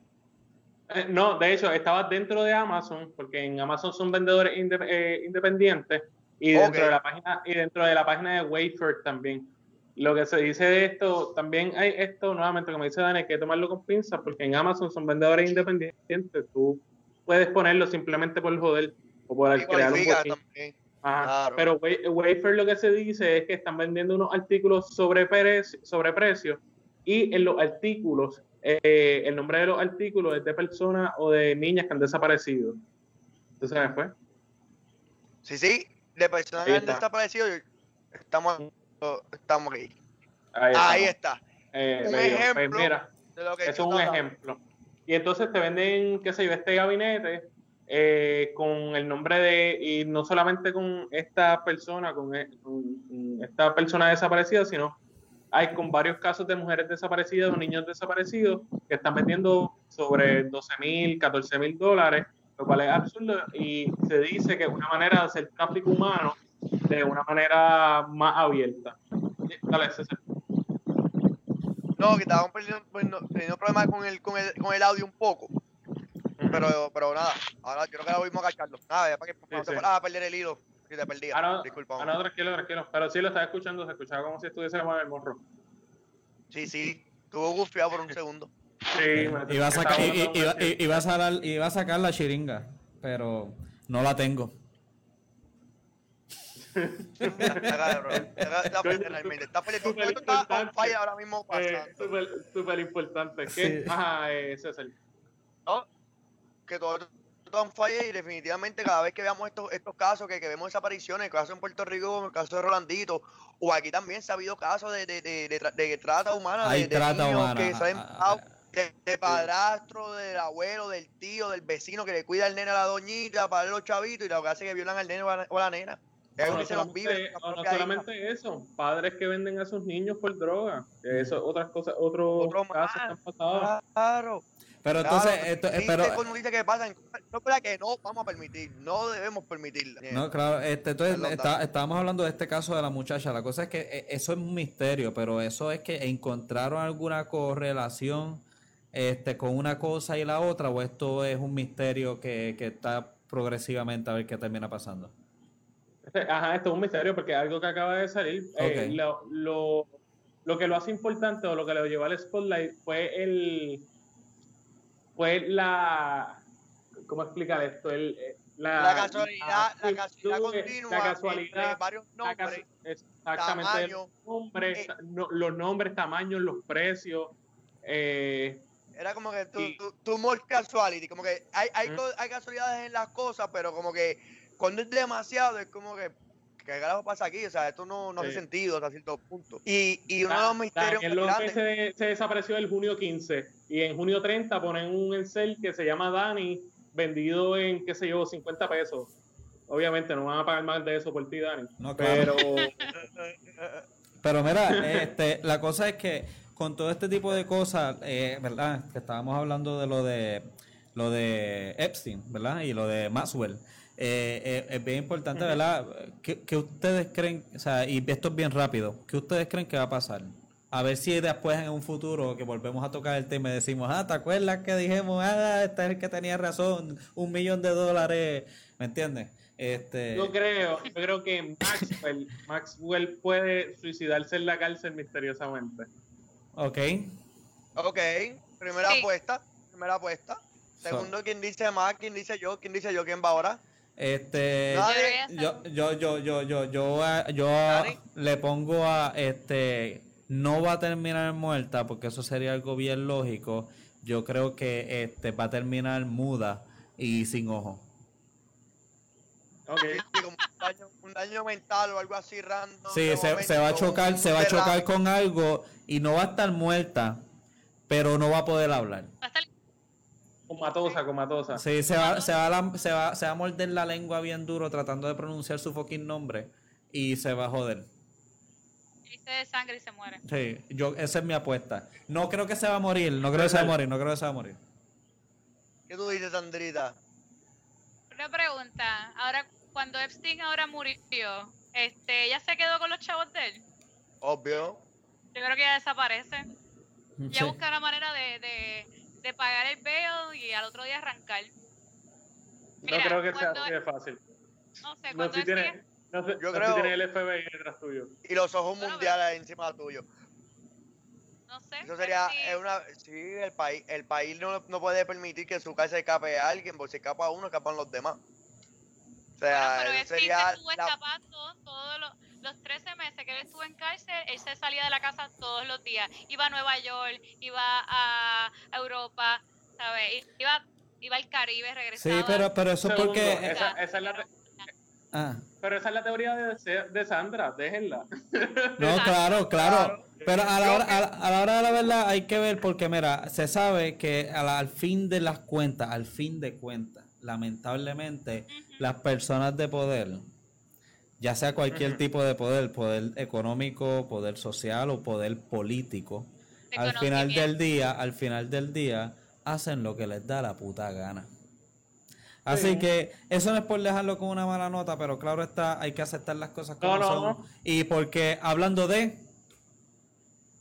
Eh, no, de hecho, estaba dentro de Amazon, porque en Amazon son vendedores eh, independientes y dentro de la página y dentro de la página de Wayfair también. Lo que se dice de esto, también hay esto, nuevamente, como dice Dani, hay que tomarlo con pinzas, porque en Amazon son vendedores independientes, tú puedes ponerlo simplemente por joder o por crear un bochinche. Pero Wayfair lo que se dice es que están vendiendo unos artículos sobre, sobre precio y en los artículos, eh, el nombre de los artículos es de personas o de niñas que han desaparecido. ¿Entonces me fue? Sí, sí, de personas que han desaparecido. Estamos, estamos ahí. Ahí, está. Eh, un ejemplo pues mira, de lo que es un ejemplo. Y entonces te venden, qué sé yo, este gabinete eh, con el nombre de, y no solamente con esta persona, e, con, esta persona desaparecida, sino hay con varios casos de mujeres desaparecidas o niños desaparecidos que están vendiendo sobre 12 mil, 14 mil dólares, lo cual es absurdo y se dice que es una manera de hacer tráfico humano de una manera más abierta. Dale, César. No, que estaban teniendo problemas con el, con, el, con el audio un poco. Pero, pero nada, ahora creo que ahora mismo a cacharlo. Nada, para que no te a perder el hilo si te perdía. Ah, no, Disculpa. Ah, no, tranquilo, tranquilo. Pero sí lo estaba escuchando, se escuchaba como si estuviese en el morro. Sí, sí, estuvo gufiado por un segundo. Sí, iba a, sacar, iba, iba, a sacar, iba a sacar la chiringa, pero no la tengo. Está ahora mismo eh, Súper importante. ¿Qué? Ajá, eh, César. ¿No? Que todo esto falla y definitivamente cada vez que veamos estos, estos casos, que, que vemos desapariciones, el caso en Puerto Rico, el caso de Rolandito, o aquí también se ha habido casos de, de, de, de, trata humana, de, niños que salen ah, ah, de, padrastro, del abuelo, del tío, del vecino que le cuida al nene a la doñita para los chavitos y lo que hace es que violan al nene o a la nena. No, no, solamente, eso, padres que venden a sus niños por droga, eso otras cosas, otros casos que han pasado. Claro. Pero entonces, esto, eh, pero, dice que pasa, no es que no vamos a permitir, no debemos permitirla. No, claro, este, entonces estábamos hablando de este caso de la muchacha. La cosa es que eh, eso es un misterio, pero eso es que encontraron alguna correlación este, con una cosa y la otra, o esto es un misterio que, que está progresivamente a ver qué termina pasando. Este, ajá, esto es un misterio porque algo que acaba de salir. Eh, lo, lo, lo que lo hace importante o lo que lo llevó al spotlight fue el fue la. ¿Cómo explicar esto? El, eh, la, casualidad, la, casualidad continua la casualidad, varios nombres, exactamente, los nombres, eh, los nombres, tamaños, los precios. Eh, era como que tú, tú, tú more casuality, como que hay, hay, hay casualidades en las cosas, pero como que cuando es demasiado es como que ¿qué carajo pasa aquí? O sea, esto no, no hace sentido hasta cierto punto. Y, y uno de los misterios más Se, se, desapareció el junio 15 y en junio 30 ponen un Excel que se llama Dani, vendido en, qué sé yo, 50 pesos. Obviamente no van a pagar más de eso por ti, Dani. No, claro. Pero... [LAUGHS] pero mira, este, la cosa es que con todo este tipo de cosas, eh, ¿verdad? Que estábamos hablando de lo de lo de Epstein, ¿verdad? Y lo de Maxwell. Eh, eh, es bien importante, ¿verdad? ¿Qué, ustedes creen, o sea, y esto es bien rápido, ¿qué ustedes creen que va a pasar? A ver si después en un futuro que volvemos a tocar el tema y decimos, ah, ¿te acuerdas que dijimos, ah, este es el que tenía razón, un millón de dólares, ¿me entiendes? Este... Yo creo, yo creo que Maxwell, [LAUGHS] Maxwell puede suicidarse en la cárcel misteriosamente. Ok. Ok, primera apuesta, primera apuesta. Segundo, ¿quién dice más? ¿Quién dice yo? ¿Quién dice yo? ¿Quién va ahora? Este, yo, yo, yo, yo, yo, yo, yo le pongo a, este, no va a terminar muerta porque eso sería algo bien lógico. Yo creo que este va a terminar muda y sin ojo. Okay. un, daño, mental o algo así random. Sí, se, se, va a chocar, se va a chocar con algo y no va a estar muerta, pero no va a poder hablar. Va a estar Comatosa, comatosa. Sí, se va, se, va se, va, se va a morder la lengua bien duro tratando de pronunciar su fucking nombre y se va a joder. de sangre y se muere. Sí, yo, esa es mi apuesta. No creo que se va a morir, no creo que se va a morir, no creo que se va a morir. ¿Qué tú dices, Sandrita? Una pregunta. Ahora, cuando Epstein ahora murió, este, ¿ella se quedó con los chavos de él? Obvio. Yo creo que ella desaparece. Ya busca la manera de, de, de, pagar el bail y al otro día arrancar. no creo que sea así de fácil. No sé, cuando no, tiene, no sé, yo creo, si tiene el FBI detrás tuyo. Y los ojos mundiales encima tuyo. No sé. Eso sería es una, sí, el país, el país no, no puede permitir que su casa escape a alguien, porque si escapa uno, escapan los demás. O sea, bueno, pero sería estuvo la... escapando todos los, los 13 meses que él estuvo en cárcel, él se salía de la casa todos los días. Iba a Nueva York, iba a, a Europa, ¿sabes? Iba, iba al Caribe, regresaba. Sí, pero, pero eso Segundo, porque... Esa, esa es la... Ah. Pero esa es la teoría de, de Sandra, déjenla. No, claro, claro. Pero a la, hora, a, la hora de la verdad hay que ver porque, mira, se sabe que al fin de las cuentas, al fin de cuentas, lamentablemente, las personas de poder, ya sea cualquier tipo de poder, poder económico, poder social o poder político, al final del día, al final del día, hacen lo que les da la puta gana. Así que eso no es por dejarlo con una mala nota, pero claro está, hay que aceptar las cosas como son. Y porque hablando de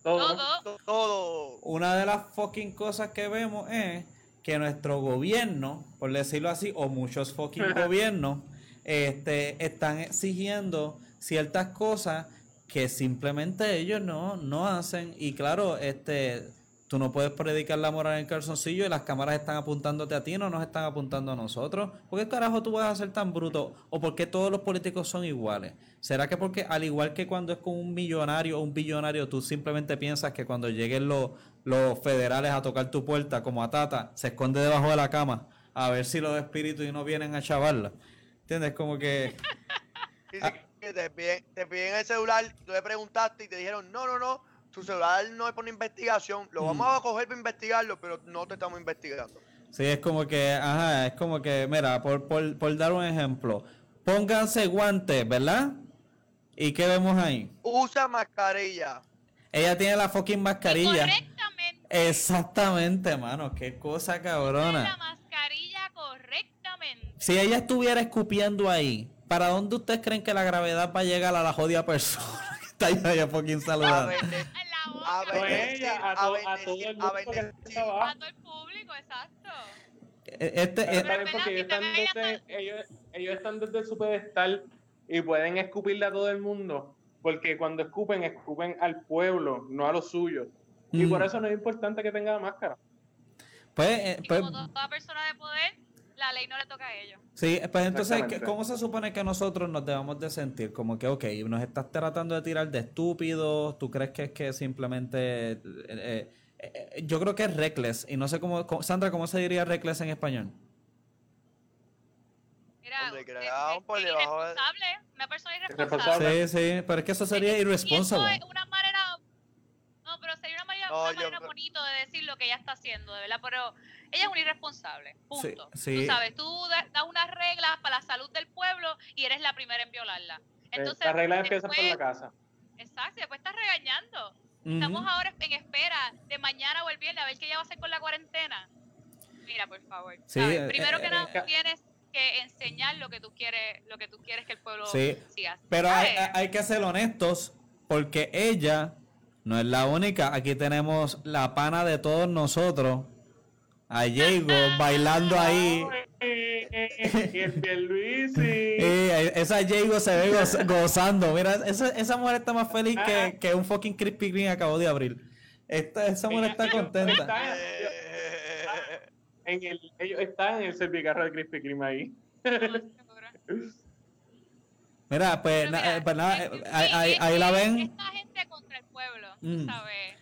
todo. Todo. Una de las fucking cosas que vemos es que nuestro gobierno, por decirlo así, o muchos fucking [LAUGHS] gobiernos, este, están exigiendo ciertas cosas que simplemente ellos no, no hacen. Y claro, este, tú no puedes predicar la moral en calzoncillo y las cámaras están apuntándote a ti, no nos están apuntando a nosotros. ¿Por qué carajo tú vas a ser tan bruto? ¿O por qué todos los políticos son iguales? ¿Será que porque al igual que cuando es con un millonario o un billonario, tú simplemente piensas que cuando lleguen los, los federales a tocar tu puerta, como a Tata, se esconde debajo de la cama a ver si los espíritus y no vienen a chavarla? ¿Entiendes? Como que... te, piden, te piden el celular, tú le preguntaste y te dijeron, no, no, no, tu celular no es por una investigación, lo vamos a coger para investigarlo, pero no te estamos investigando. Sí, es como que, ajá, es como que, mira, por, por, por dar un ejemplo, pónganse guantes, ¿verdad? ¿Y qué vemos ahí? Usa mascarilla. Ella tiene la fucking mascarilla. correctamente. Exactamente, mano, qué cosa cabrona. La correctamente. Si ella estuviera escupiendo ahí, ¿para dónde ustedes creen que la gravedad va a llegar a la jodida persona [LAUGHS] que está ahí allá fucking saludando? A bendecir, a, a, a, todo el mundo que está abajo. A todo el público, exacto. Este, Pero este, está bien porque ellos están, desde, ellos, ellos están desde su pedestal y pueden escupirle a todo el mundo, porque cuando escupen, escupen al pueblo, no a los suyos. Y Mm. por eso no es importante que tenga máscara. pues, eh, Y pues, como toda persona de poder, la ley no le toca a ellos. sí, pues entonces, ¿qué- Exactamente. ¿cómo se supone que nosotros nos debemos de sentir? Como que, ok, nos estás tratando de tirar de estúpidos, ¿tú crees que es que simplemente... eh, eh, eh, yo creo que es reckless, y no sé cómo... cómo- Sandra, ¿cómo se diría reckless en español? Mira, es- es- irresponsable, una persona Irresponsable. irresponsable. Sí, sí, pero es que eso sería eso irresponsable. es una manera, no, pero sería una manera, No, una manera creo- bonito de decir lo que ella está haciendo, de verdad, pero ella es una irresponsable, punto. sí. Tú sabes, tú da- das unas reglas para la salud del pueblo y eres la primera en violarla. Entonces, Eh, Las reglas empiezan por la casa. Exacto, y después estás regañando. Estamos ahora en espera de mañana o el viernes a ver qué ella va a hacer con la cuarentena. Mira, por favor. Sí, eh, Primero eh, que eh, nada, ca- tienes que enseñar lo que tú quieres, lo que tú quieres que el pueblo Sí, siga. Pero hay, hay que ser honestos, porque ella no es la única. Aquí tenemos la pana de todos nosotros, a Diego bailando ahí. Eh, eh, Y el [LAUGHS] Pierluisi. Eh, esa Diego se ve goz- gozando. Mira, esa, esa mujer está más feliz que, Ajá. que un fucking Krispy Kreme acabó de abrir. Esta, esa mujer está contenta. En el, ellos están en el servicarro de Krispy Kreme ahí. Mira, pues, Pero na- mira, eh, pues nada, es- eh, ahí, ahí- es- ahí la ven. Esta gente contra el pueblo, tú Mm. ¿sabes?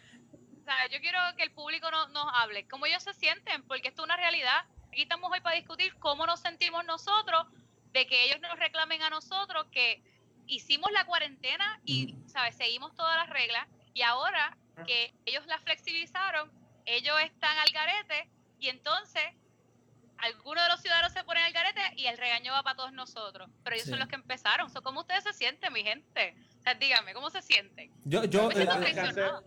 ¿Sabes? Yo quiero que el público no- nos hable, cómo ellos se sienten, porque esto es una realidad. Aquí estamos hoy para discutir cómo nos sentimos nosotros, de que ellos nos reclamen a nosotros que hicimos la cuarentena y, ¿sabes? Seguimos todas las reglas y ahora que ellos la flexibilizaron, ellos están al garete y entonces algunos de los ciudadanos se ponen al garete y el regaño va para todos nosotros. Pero ellos Sí. son los que empezaron. So, ¿Cómo ustedes se sienten, mi gente? O sea, dígame, ¿cómo se sienten? Yo, yo, Me siento eh, traicionado.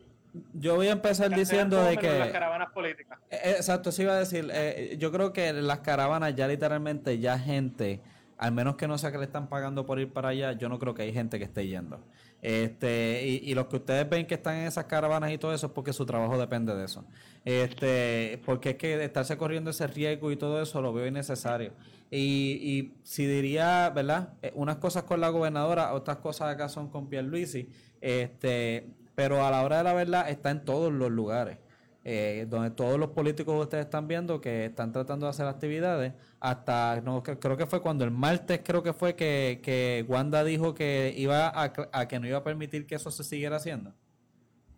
Yo voy a empezar diciendo de Menos Las que... caravanas políticas. Eh, Exacto, sí iba a decir, eh, yo creo que las caravanas ya literalmente ya gente, al menos que no sea que le están pagando por ir para allá, yo no creo que hay gente que esté yendo. Este, y, y los que ustedes ven que están en esas caravanas y todo eso es porque su trabajo depende de eso. Este, porque es que estarse corriendo ese riesgo y todo eso lo veo innecesario. Y, y si diría, ¿verdad? Eh, unas cosas con la gobernadora, otras cosas acá son con Pierluisi, este, pero a la hora de la verdad está en todos los lugares eh, donde todos los políticos que ustedes están viendo que están tratando de hacer actividades, hasta no cre- creo que fue cuando el martes creo que fue que, que Wanda dijo que iba a, que no iba a permitir que eso se siguiera haciendo.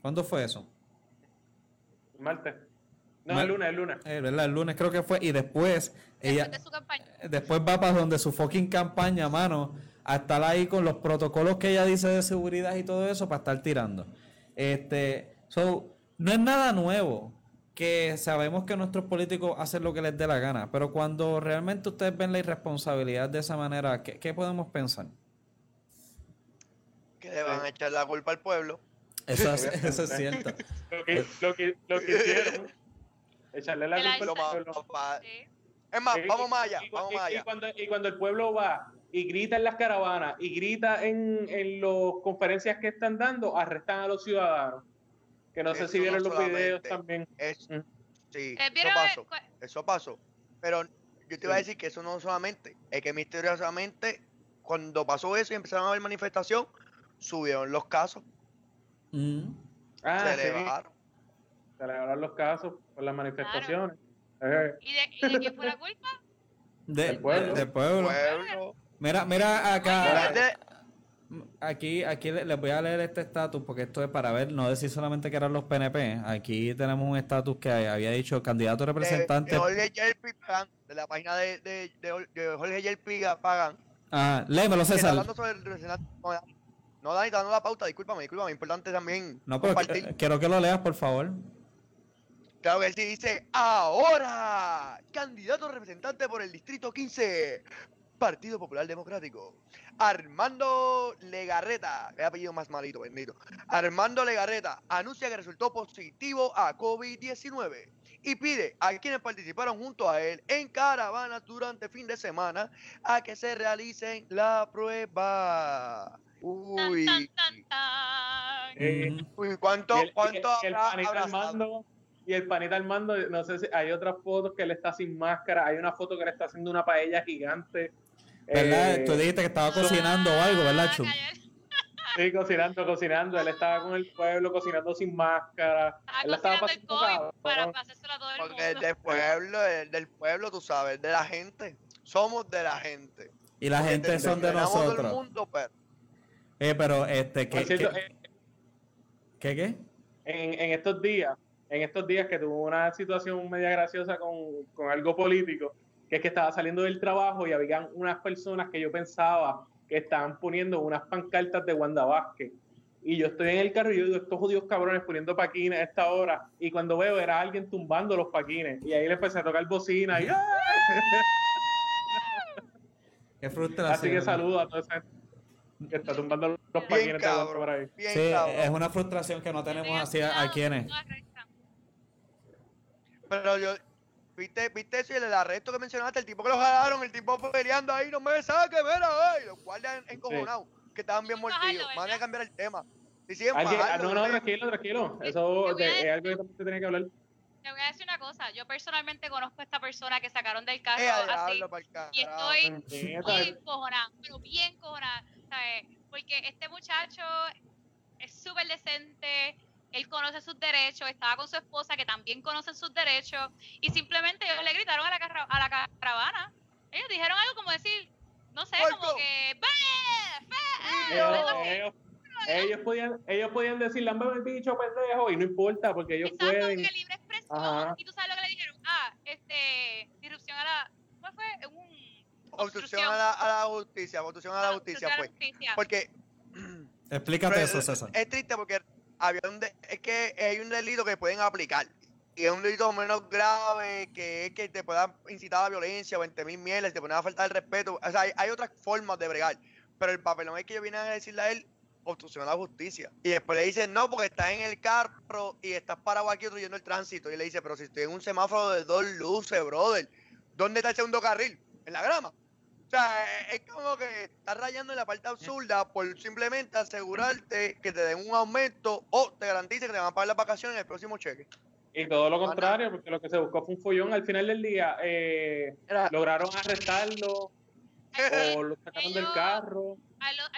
¿Cuándo fue eso? Martes. No, Mar- el lunes, el lunes. Eh, ¿verdad? El lunes creo que fue y después ella de su después va para donde su fucking campaña, mano, a estar ahí con los protocolos que ella dice de seguridad y todo eso para estar tirando. Este, so, no es nada nuevo que sabemos que nuestros políticos hacen lo que les dé la gana, pero cuando realmente ustedes ven la irresponsabilidad de esa manera, ¿qué, qué podemos pensar? Que le van a echar la culpa al pueblo. Eso es, [LAUGHS] eso es cierto. Lo que, lo que, lo que hicieron. Echarle la culpa al pueblo. Es más, vamos más allá, vamos cuando, y cuando el pueblo va y grita en las caravanas y grita en, en las conferencias que están dando, arrestan a los ciudadanos. Que no sé si vieron no los videos también. Es, Mm. sí, Eh, eso ¿vieron pasó. Eso pasó. Pero yo te iba a decir que eso no solamente, es que misteriosamente, cuando pasó eso y empezaron a haber manifestación, subieron los casos, Mm. Ah, se sí. elevaron. Se elevaron los casos por las manifestaciones. Eh, ¿Y de, ¿Y de quién fue la culpa? De- Del pueblo. de- del pueblo. Pueblo. Mira, mira acá. Aquí, aquí le- les voy a leer este estatus porque esto es para ver, no decir solamente que eran los PNP. Aquí tenemos un estatus que había dicho candidato de, representante. de Jorge Yelpi Pagan, de la página de, de, de, de Jorge Yelpi Pagan, Ah, léemelo, César. hablando sobre el representante. No, Dani, está dando la pauta, discúlpame, discúlpame, importante también No, pero compartir. quiero que lo leas, por favor. Claro que sí, dice, ahora, candidato representante por el Distrito 15, Partido Popular Democrático, Armando Legarreta, el apellido más malito, bendito, Armando Legarreta anuncia que resultó positivo a COVID-19 y pide a quienes participaron junto a él en caravanas durante fin de semana a que se realicen la prueba. Uy, tan, tan, tan. eh, uy, ¿cuánto, y el, cuánto el? Armando y el panita Armando, no sé si hay otras fotos que él está sin máscara, hay una foto que él está haciendo una paella gigante. ¿Verdad? Eh, Tú dijiste que estaba cocinando o algo, ¿verdad? Calla- Sí, cocinando, cocinando. Él estaba con el pueblo cocinando sin máscara. Estaba Él estaba el pasando COVID para pasárselo a todo el Porque mundo. del pueblo, el del pueblo, tú sabes, de la gente. Somos de la gente. Y la Porque gente te- son de tenemos todo el nosotros. mundo, pero Eh, pero, este, ¿qué, cierto, qué, eh, qué, qué? en, en estos días, en estos días que tuvo una situación media graciosa con, con algo político, que es que estaba saliendo del trabajo y habían unas personas que yo pensaba que estaban poniendo unas pancartas de Wanda Vázquez. Y yo estoy en el carro y yo digo, estos jodidos cabrones poniendo paquines a esta hora. Y cuando veo, era alguien tumbando los paquines. Y ahí le empecé a tocar bocina. Y, ¡ah! Qué frustración. Así que saludo a toda esa gente que está tumbando los bien paquines de Wanda por cabrón. ahí. Bien Sí, cabrón. es una frustración que no tenemos así a, quienes. Pero yo, ¿viste, viste eso y el arresto que mencionaste? El tipo que lo jalaron, el tipo peleando ahí, no me saque, mira, ay, los guardias encojonados, que estaban bien Vamos a mordidos. bajarlo, Van a cambiar el tema. Alguien- ah, no, no, tranquilo, tranquilo. Te- Eso es decir- algo que también se tiene que hablar. Te voy a decir una cosa. Yo personalmente conozco a esta persona que sacaron del carro Eh, así. Y estoy bien cojonada, pero bien cojonada, ¿sabes? Porque este muchacho es súper decente, él conoce sus derechos, estaba con su esposa que también conoce sus derechos, y simplemente ellos le gritaron a la, carra- a la caravana. Ellos dijeron algo como decir, no sé, como que, ellos, podían, ellos podían decir, lámbame el bicho, pendejo, y no importa, porque ellos Exacto, pueden. que libre expresión. Ajá. Y tú sabes lo que le dijeron. Ah, este, disrupción a la. ¿Cuál fue? Un. Obstrucción a la, a la justicia, obstrucción a la justicia, pues. justicia. Porque Explícate eso, es- César. Es triste porque había un de- es que hay un delito que pueden aplicar. Y es un delito menos grave que es que te pueda incitar a la violencia o 20 mil mierdas, te pueda faltar el respeto. O sea, hay, hay otras formas de bregar. Pero el papelón es que ellos vienen a decirle a él, obstrucción a la justicia. Y después le dicen, no, porque estás en el carro y estás parado aquí obstruyendo el tránsito. Y le dice, pero si estoy en un semáforo de dos luces, brother, ¿dónde está el segundo carril? En la grama. O sea, es como que estás rayando en la parte absurda por simplemente asegurarte que te den un aumento o te garantice que te van a pagar las vacaciones en el próximo cheque. Y todo lo contrario, porque lo que se buscó fue un follón. Al final del día, eh, lograron arrestarlo [LAUGHS] o lo sacaron del carro.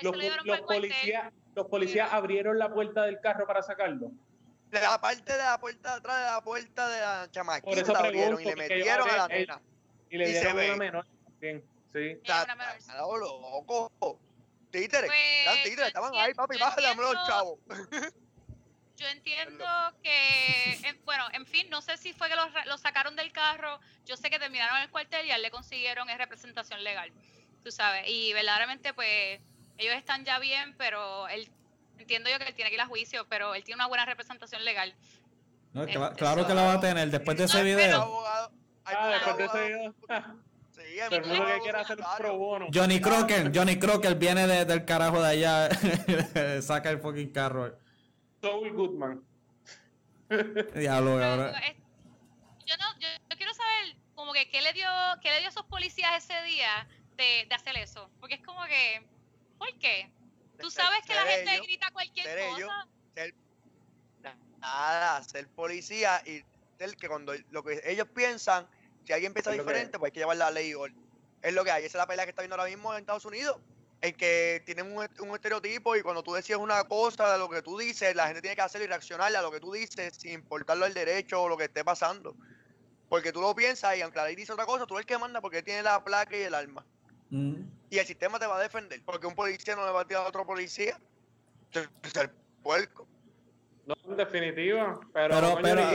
los, policías, los policías abrieron la puerta del carro para sacarlo. De la parte de la puerta de atrás de la puerta de la chamaquita Por eso la abrieron y le metieron a la nena. Y le dieron una menor Bien, Sí. Está, loco. Títeres, pues, títeres, estaban ahí, papi, bájale, los [LAUGHS] chavos. Yo entiendo que, bueno, en fin, no sé si fue que lo, sacaron del carro, yo sé que terminaron el cuartel y a él le consiguieron representación legal, tú sabes, y verdaderamente pues ellos están ya bien, pero él, entiendo yo que él tiene que ir a juicio, pero él tiene una buena representación legal. No, este, claro que la va a tener después de ese video. Ah, después de ese video. Sí, el mundo que quiera hacer un pro bono. Johnny Crocker, Johnny Crocker viene del carajo de allá, [LAUGHS] saca el fucking carro. Soul Goodman. [LAUGHS] Diablo, cabrón. Yo, no, yo, quiero saber como que qué le dio, qué le dio a esos policías ese día de, de hacer eso. Porque es como que, ¿por qué? Tú sabes que la gente grita cualquier cosa. ser, nada, ser policía y ser que cuando lo que ellos piensan, si alguien piensa diferente, pues hay que llevar la ley igual. Es lo que hay, esa es la pelea que está viendo ahora mismo en Estados Unidos en que tienen un, un, estereotipo y cuando tú decías una cosa de lo que tú dices, la gente tiene que hacerlo y reaccionarle a lo que tú dices sin importarlo el derecho o lo que esté pasando. Porque tú lo piensas y aunque la ley dice otra cosa, tú eres el que manda porque tiene la placa y el arma. Mm. Y el sistema te va a defender. Porque un policía no le va a tirar a otro policía. Es el puerco. No, en definitiva. Pero, pero,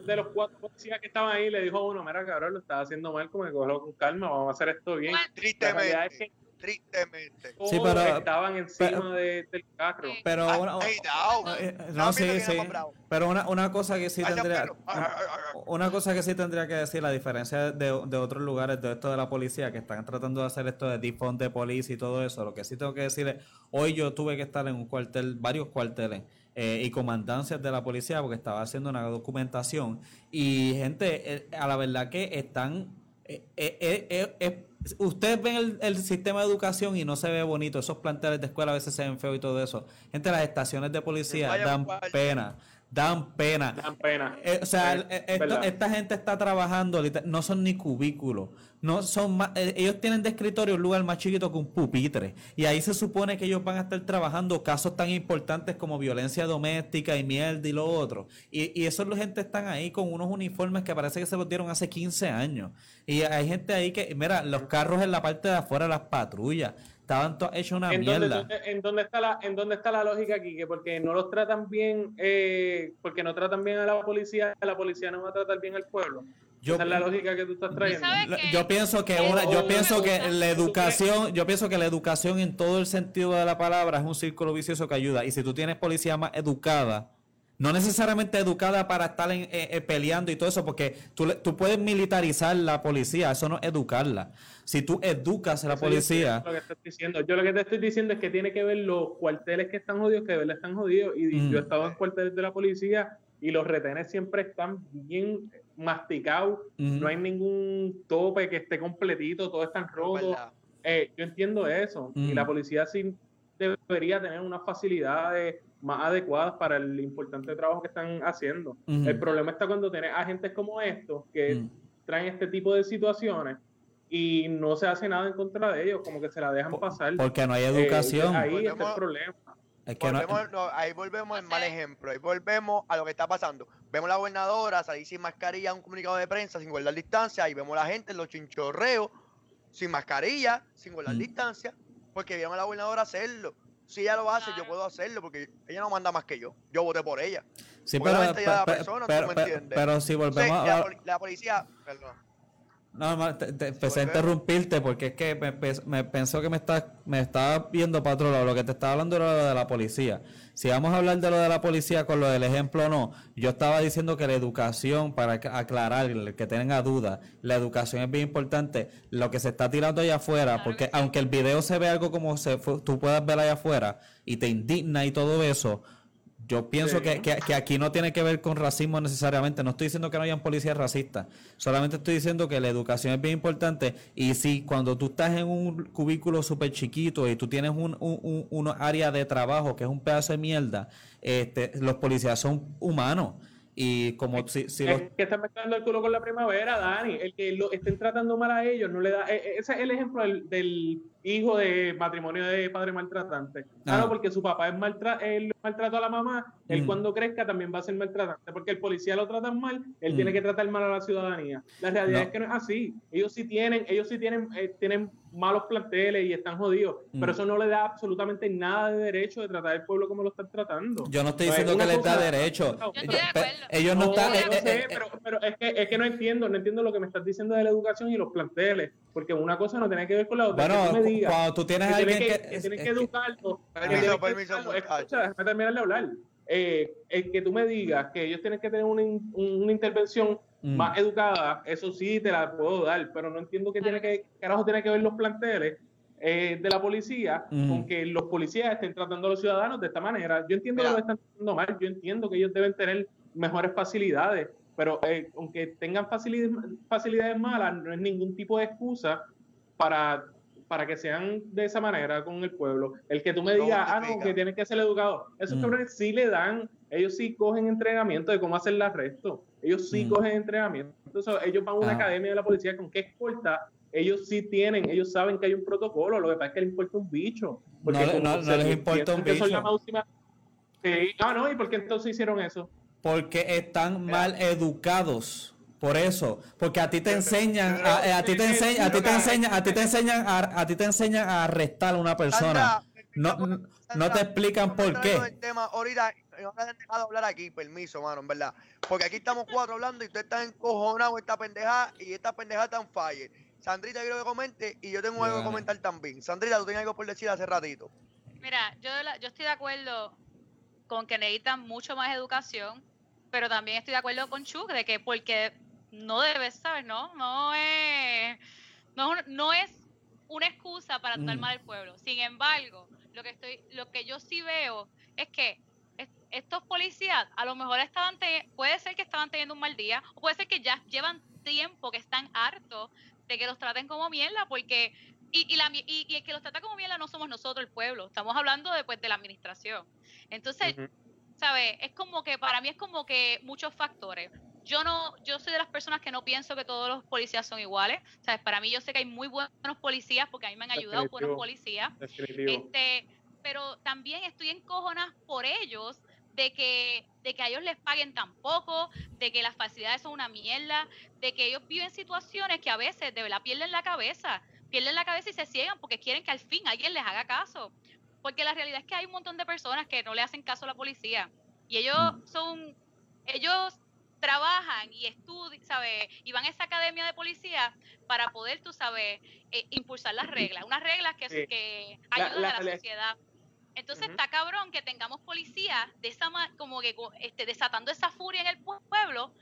de, los, cuatro policías que estaban ahí le dijo a uno, mira cabrón, lo estaba haciendo mal, como que con calma, vamos a hacer esto bien. Tristemente tristemente. Sí, pero estaban encima del carro. Pero una, eh, no, sí, sí. Pero una, una cosa que sí tendría una cosa que sí tendría que decir la diferencia de, de otros lugares de esto de la policía que están tratando de hacer esto de defund de policía y todo eso, lo que sí tengo que decir es hoy yo tuve que estar en un cuartel, varios cuarteles eh, y comandancias de la policía porque estaba haciendo una documentación y gente eh, a la verdad que están eh, ustedes ven el, sistema de educación y no se ve bonito. Esos planteles de escuela a veces se ven feos y todo eso. Gente, las estaciones de policía dan pena. Dan pena. Dan pena. Eh, o sea, eh, esta gente está trabajando, no son ni cubículos. No son eh, ellos tienen de escritorio un lugar más chiquito que un pupitre. Y ahí se supone que ellos van a estar trabajando casos tan importantes como violencia doméstica y mierda y lo otro. Y, y esos gente están ahí con unos uniformes que parece que se los dieron hace 15 años. Y hay gente ahí que, mira, los carros en la parte de afuera, las patrullas estaban hechos una ¿En mierda. Dónde, ¿en, dónde está la, ¿En dónde está la lógica aquí? Que porque no los tratan bien, eh, porque no tratan bien a la policía, la policía no va a tratar bien al pueblo. Yo, Esa es la lógica que tú estás trayendo. Yo pienso que una, yo pienso que la educación, yo pienso que la educación en todo el sentido de la palabra es un círculo vicioso que ayuda. Y si tú tienes policía más educada, no necesariamente educada para estar en, eh, eh, peleando y todo eso, porque tú, tú, puedes militarizar la policía, eso no es educarla. Si tú educas a la policía... Lo que diciendo. Yo lo que te estoy diciendo es que tiene que ver los cuarteles que están jodidos, que de verdad están jodidos. Y yo he estado en cuarteles de la policía y los retenes siempre están bien masticados, no hay ningún tope que esté completito, todo está roto. Eh, yo entiendo eso. Y la policía sí debería tener unas facilidades más adecuadas para el importante trabajo que están haciendo. El problema está cuando tienes agentes como estos que traen este tipo de situaciones y no se hace nada en contra de ellos, como que se la dejan pasar. Porque no hay educación. Eh, ahí está el problema. Ahí volvemos al mal ejemplo, ahí volvemos a lo que está pasando. Vemos la gobernadora salir sin mascarilla, un comunicado de prensa, sin guardar distancia, y vemos la gente, los chinchorreos, sin mascarilla, sin guardar distancia, porque vieron a la gobernadora hacerlo si ella lo hace, yo puedo hacerlo porque ella no manda más que yo. Yo voté por ella. Sí, pero, pero, pero, si volvemos a... la, policía, perdón. No, te, empecé a interrumpirte porque es que me, me pensó que me, está, me estaba viendo para otro lado. Lo que te estaba hablando era lo de la policía. Si vamos a hablar de lo de la policía con lo del ejemplo no, yo estaba diciendo que la educación, para aclarar, que tenga dudas, la educación es bien importante. Lo que se está tirando allá afuera, porque aunque el video se ve algo como se, tú puedas ver allá afuera y te indigna y todo eso, yo pienso que, que, aquí no tiene que ver con racismo necesariamente. No estoy diciendo que no hayan policías racistas. Solamente estoy diciendo que la educación es bien importante. Y si cuando tú estás en un cubículo súper chiquito y tú tienes un, un, un, área de trabajo que es un pedazo de mierda, este, los policías son humanos. Y como si, si es que están mezclando el culo con la primavera, Dani. El que lo estén tratando mal a ellos no le da. E, e, ese es el ejemplo del, hijo de matrimonio de padre maltratante. Claro, porque su papá es maltra él maltrató a la mamá. Él mm. cuando crezca también va a ser maltratante. Porque el policía lo trata mal, él tiene mm. que tratar mal a la ciudadanía. La realidad es que no es así. Ellos sí tienen, ellos sí tienen, eh, tienen malos planteles y están jodidos, pero mm. eso no le da absolutamente nada de derecho de tratar al pueblo como lo están tratando. Yo no estoy pues, diciendo que les da derecho. Ellos no, están... Eh, eh, eh, pero, pero es, que, es que no entiendo, no entiendo lo que me estás diciendo de la educación y los planteles, porque una cosa no tiene que ver con la otra. Bueno, tú me digas, cuando tú tienes a alguien que... que, tienes que educarlo. Permiso, permiso. Escucha, déjame terminar de hablar. Eh, el que tú me digas que ellos tienen que tener una, una intervención Mm. más educada, eso sí te la puedo dar, pero no entiendo qué tiene que, carajo tiene que ver los planteles eh, de la policía mm. con que los policías estén tratando a los ciudadanos de esta manera. Yo entiendo que lo están tratando mal, yo entiendo que ellos deben tener mejores facilidades, pero eh, aunque tengan facilidades, facilidades malas, no es ningún tipo de excusa para para que sean de esa manera con el pueblo. El que tú me digas, ah, no, que tienen que ser educados, esos mm. cabrones sí le dan, ellos sí cogen entrenamiento de cómo hacer el arresto. Ellos sí mm. cogen entrenamiento. Entonces, ellos van a una ah. academia de la policía con qué escolta. Ellos sí tienen, ellos saben que hay un protocolo. Lo que pasa es que les importa un bicho. Porque no, les importa un bicho. ah, no, ¿y por qué entonces hicieron eso? Porque están mal educados. Por eso, porque a ti te enseñan, a, ti te enseñan, a ti te enseñan, a ti te enseñan, a, ti te enseñan a arrestar a una persona. No, no te explican por qué. ahorita no me han dejado hablar aquí, permiso, mano, en verdad. Porque aquí estamos cuatro hablando y usted está encojonado esta pendeja y esta pendeja está en fire. Sandrita quiero que comente y yo tengo algo que comentar también. Sandrita, tú tienes algo por decir hace ratito. Mira, yo, yo estoy de acuerdo con que necesitan mucho más educación, pero también estoy de acuerdo con Chuck de que porque no debes, ¿sabes? No, no es, no, no es una excusa para tratar mm. mal al pueblo. Sin embargo, lo que estoy, lo que yo sí veo es que estos policías a lo mejor estaban, puede ser que estaban teniendo un mal día, o puede ser que ya llevan tiempo que están hartos de que los traten como mierda, porque, y, y, la, y, y el que los trata como mierda no somos nosotros, el pueblo, estamos hablando después de la administración. Entonces, ¿sabes? Es como que, para mí es como que muchos factores. Yo no, yo soy de las personas que no pienso que todos los policías son iguales. ¿Sabes? Para mí yo sé que hay muy buenos policías porque a mí me han ayudado buenos policías. Este, pero también estoy encojonada por ellos de que, de que a ellos les paguen tan poco, de que las facilidades son una mierda, de que ellos viven situaciones que a veces de verdad pierden la cabeza, pierden la cabeza y se ciegan porque quieren que al fin alguien les haga caso. Porque la realidad es que hay un montón de personas que no le hacen caso a la policía y ellos mm. son, ellos trabajan y estudian, ¿sabes? Y van a esa academia de policía para poder, tú sabes, eh, impulsar las reglas, unas reglas que, que ayudan a la sociedad. Entonces está cabrón que tengamos policías de esa como que este, desatando esa furia en el pueblo,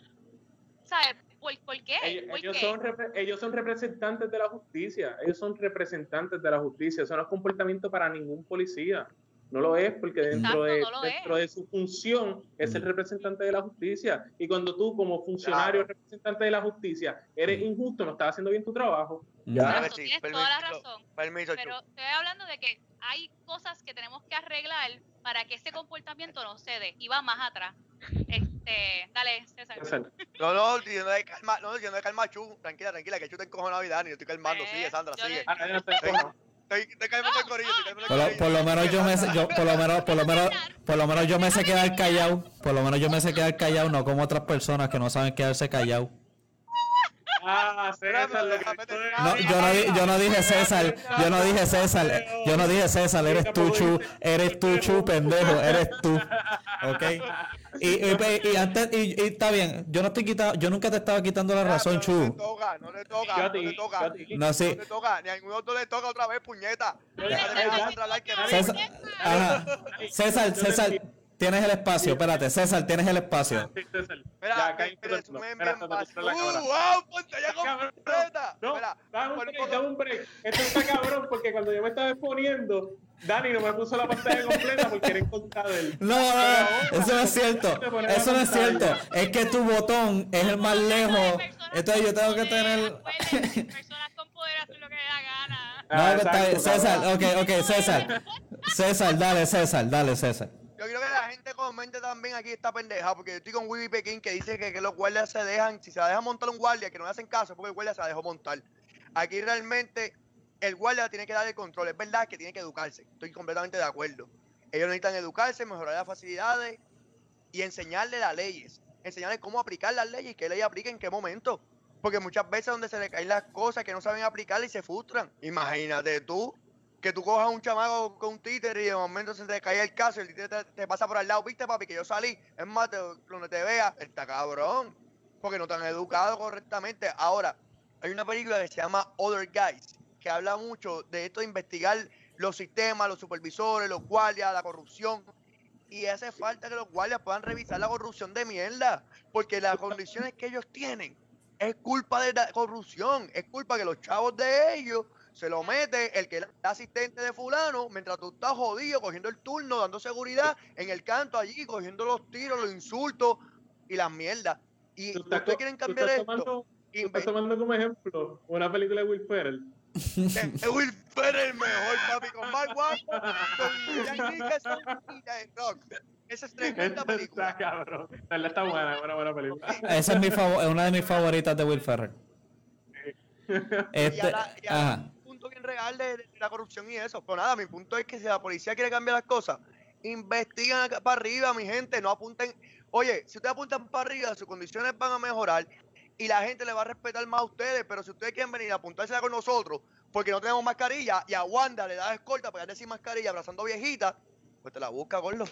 ¿sabes? ¿Por, qué? Ellos, Son ellos son representantes de la justicia, ellos son representantes de la justicia, eso no es comportamiento para ningún policía. No lo es porque dentro, de, dentro de su función es el representante de la justicia. Y cuando tú como funcionario representante de la justicia eres injusto, no estás haciendo bien tu trabajo. Ya. tienes toda la razón. pero estoy hablando de que hay cosas que tenemos que arreglar para que ese comportamiento no se dé y va más atrás. Este, dale, César. No, no, yo no de calma, no, yo no de calma, Chu. Tranquila, tranquila, que Chu te encojonado y Dani, yo estoy calmando. Eh, sigue, Sandra, sigue. Corillo, por lo menos yo me yo, por lo menos, por lo menos, por lo menos yo me sé quedar callado. Por lo menos yo me sé quedar callado, no como otras personas que no saben quedarse callado. Ah, César, lo que No, yo, no, yo no dije César, yo no dije César, yo no dije César, eres tú, Chu, eres tú, Chu, pendejo, eres tú. ¿Ok? [LAUGHS] Y, y, y antes, y, y está bien, yo no estoy quitando, yo nunca te estaba quitando la razón, No Chu. le toca, no le toca, no le toca. No, sí. No le toca, ni a ningún otro le toca otra vez, puñeta. No- César, ajá. César, César, tienes el espacio, espérate, César, tienes el espacio. Sí, César. Mira, resumen Espera, bien básico. ¡Uh, wow! Cabrón, completa. No, Mira, dame un break, poco- dame un break. Esto está cabrón porque cuando yo me estaba exponiendo, Dani no me puso la pantalla completa porque era en contra de él. No, no, no, eso no es cierto, eso no es cierto, es que tu botón es el más lejos, entonces yo tengo que tener... [LAUGHS] Personas con poder hacen lo que les da gana. No, Ah, está bien, exacto, César, ok, ok, César, César, dale, César, dale, César. Yo quiero que la gente comente también aquí esta pendeja, porque yo estoy con Willy Pekin que dice que, que los guardias se dejan, si se deja montar un guardia, que no le hacen caso, porque el guardia se la dejó montar. Aquí realmente el guardia tiene que dar el control, es verdad que tiene que educarse, estoy completamente de acuerdo. Ellos necesitan educarse, mejorar las facilidades y enseñarle las leyes, enseñarles cómo aplicar las leyes y qué ley aplica en qué momento. Porque muchas veces donde se le caen las cosas que no saben aplicar y se frustran. Imagínate tú que tú cojas un chamaco con un títer y de momento se te cae el caso y el títer te, te pasa por al lado. Viste, papi, que yo salí. Es más, te- donde te vea, está cabrón. Porque no te han educado correctamente. Ahora, hay una película que se llama Other Guys, que habla mucho de esto de investigar los sistemas, los supervisores, los guardias, la corrupción. Y hace falta que los guardias puedan revisar la corrupción de mierda. Porque las condiciones que ellos tienen es culpa de la corrupción. Es culpa que los chavos de ellos se lo mete el que es asistente de fulano, mientras tú estás jodido, cogiendo el turno, dando seguridad en el canto allí, cogiendo los tiros, los insultos y las mierdas. Y Tú ustedes quieren cambiar esto. tomando- tú estás tomando como ejemplo una película de Will Ferrell. Es Will Ferrell mejor, papi, con Mark Wahlberg, con Jack Nicholson y Jack Rock. Esa es tremenda Esta está película. cabrón. La verdad está buena, buena, buena película. Esa es mi es una de mis favoritas de Will Ferrell. Y Este, y ajá. Punto bien real de, de la corrupción y eso. Pero nada, mi punto es que si la policía quiere cambiar las cosas, investigan acá para arriba, mi gente, no apunten. Oye, si ustedes apuntan para arriba, sus condiciones van a mejorar y la gente le va a respetar más a ustedes. Pero si ustedes quieren venir a apuntársela con nosotros porque no tenemos mascarilla y a Wanda le da escolta para decir mascarilla abrazando viejita, pues te la busca, Gordo.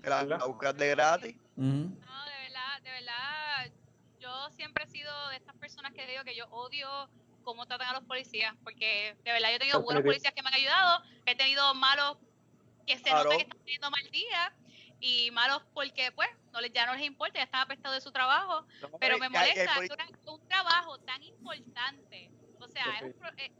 Te la, la buscas de gratis. Ujú. No, de verdad, de verdad, yo siempre he sido de estas personas que digo que yo odio cómo tratan a los policías, porque de verdad yo he tenido buenos Definitivo. policías que me han ayudado, he tenido malos que se Claro. nota que están teniendo mal día y malos porque pues no les, ya no les importa, ya están apestados de su trabajo, pero me molesta que un trabajo tan importante, o sea, es, un, es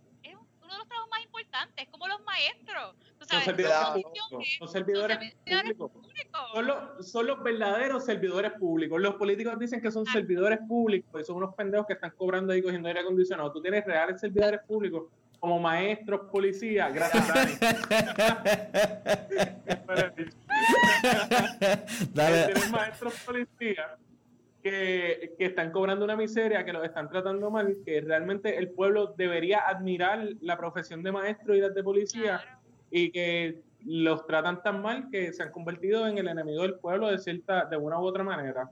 uno de los trabajos más importantes, es como los maestros, tú Son sabes, servidores Claro. públicos. Son son servidores servidores públicos. públicos. Son los, son los verdaderos servidores públicos. Los políticos dicen que son Ah. servidores públicos y son unos pendejos que están cobrando ahí cogiendo aire acondicionado. Tú tienes reales servidores públicos como maestros, policías. Gracias, [LAUGHS] Dani. [LAUGHS] Dale. Tienes maestros policías que, que están cobrando una miseria, que los están tratando mal, que realmente el pueblo debería admirar la profesión de maestro y las de policía Claro. y que los tratan tan mal que se han convertido en el enemigo del pueblo de cierta, de una u otra manera.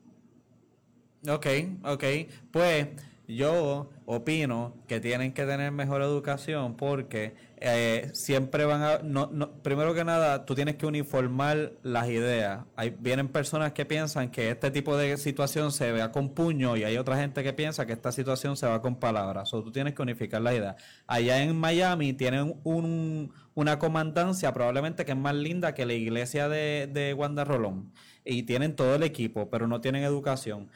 Ok, ok. Pues yo opino que tienen que tener mejor educación porque eh, siempre van a... No, no, primero que nada, tú tienes que uniformar las ideas. Vienen personas que piensan que este tipo de situación se vea con puño y hay otra gente que piensa que esta situación se va con palabras. O tú tienes que unificar la idea. Allá en Miami tienen un, una comandancia probablemente que es más linda que la iglesia de, de Wanda Rolón. Y tienen todo el equipo, pero no tienen educación.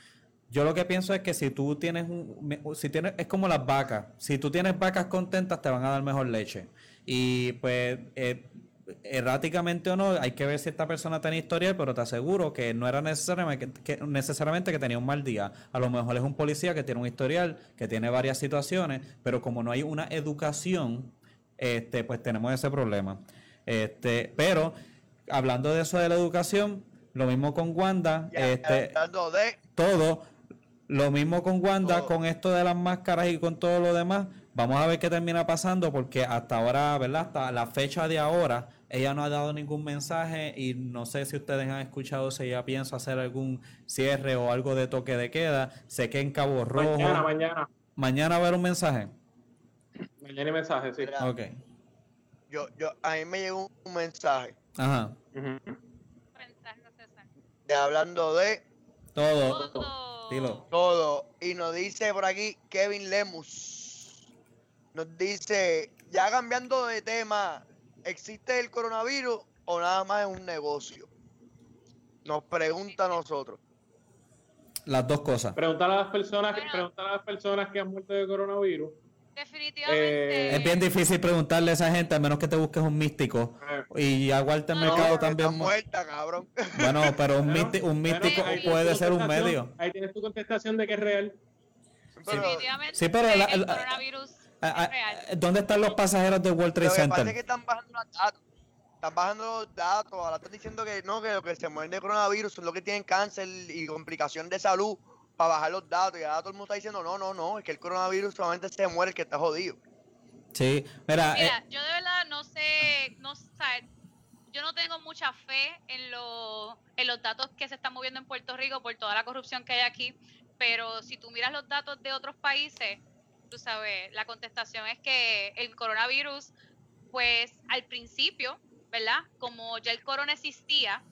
Yo lo que pienso es que si tú tienes un, si tienes, es como las vacas. Si tú tienes vacas contentas, te van a dar mejor leche. Y pues, eh, erráticamente o no, hay que ver si esta persona tiene historial, pero te aseguro que no era necesariamente que, que- necesariamente que tenía un mal día. A lo mejor es un policía que tiene un historial, que tiene varias situaciones, pero como no hay una educación, este, pues tenemos ese problema. Este, pero hablando de eso de la educación, lo mismo con Wanda, Ya, este, hablando de todo. Lo mismo con Wanda, Todo. con esto de las máscaras y con todo lo demás. Vamos a ver qué termina pasando porque hasta ahora, ¿verdad? Hasta la fecha de ahora, ella no ha dado ningún mensaje y no sé si ustedes han escuchado si ella piensa hacer algún cierre o algo de toque de queda. Sé que en Cabo Rojo... Mañana, mañana. Mañana va a haber un mensaje. Mañana hay mensaje, sí. Mira, Ok. yo, yo, a mí me llegó un mensaje Ajá. César. de hablando de Todo. Todo. Dilo. todo. Y nos dice por aquí Kevin Lemus. Nos dice, ya cambiando de tema, ¿existe el coronavirus o nada más es un negocio? Nos pregunta a nosotros. Las dos cosas. Preguntar a las personas, Bueno. preguntar a las personas que han muerto de coronavirus. Definitivamente. Eh, Es bien difícil preguntarle a esa gente, a menos que te busques un místico. Eh, Y ya Walter No, Mercado está también. mu- muerta, cabrón. Bueno, pero un, místico puede tu ser un contestación, medio. Ahí tienes tu contestación de que es real. Pero Definitivamente. Sí, pero la- el la- coronavirus es real. ¿Dónde están los pasajeros del World Trade lo que pasa es que Center? están bajando los datos. Están bajando los datos. Ahora están diciendo que no, que lo que se mueren de coronavirus son los que tienen cáncer y complicación de salud para bajar los datos. Y ahora todo el mundo está diciendo, no, no, no, es que el coronavirus solamente se muere el que está jodido. Sí, mira, eh, Mira, yo de verdad no sé, no sé, yo no tengo mucha fe en, lo- en los datos que se están moviendo en Puerto Rico por toda la corrupción que hay aquí, pero si tú miras los datos de otros países, tú sabes, la contestación es que el coronavirus, pues al principio, ¿verdad? Como ya el corona existía,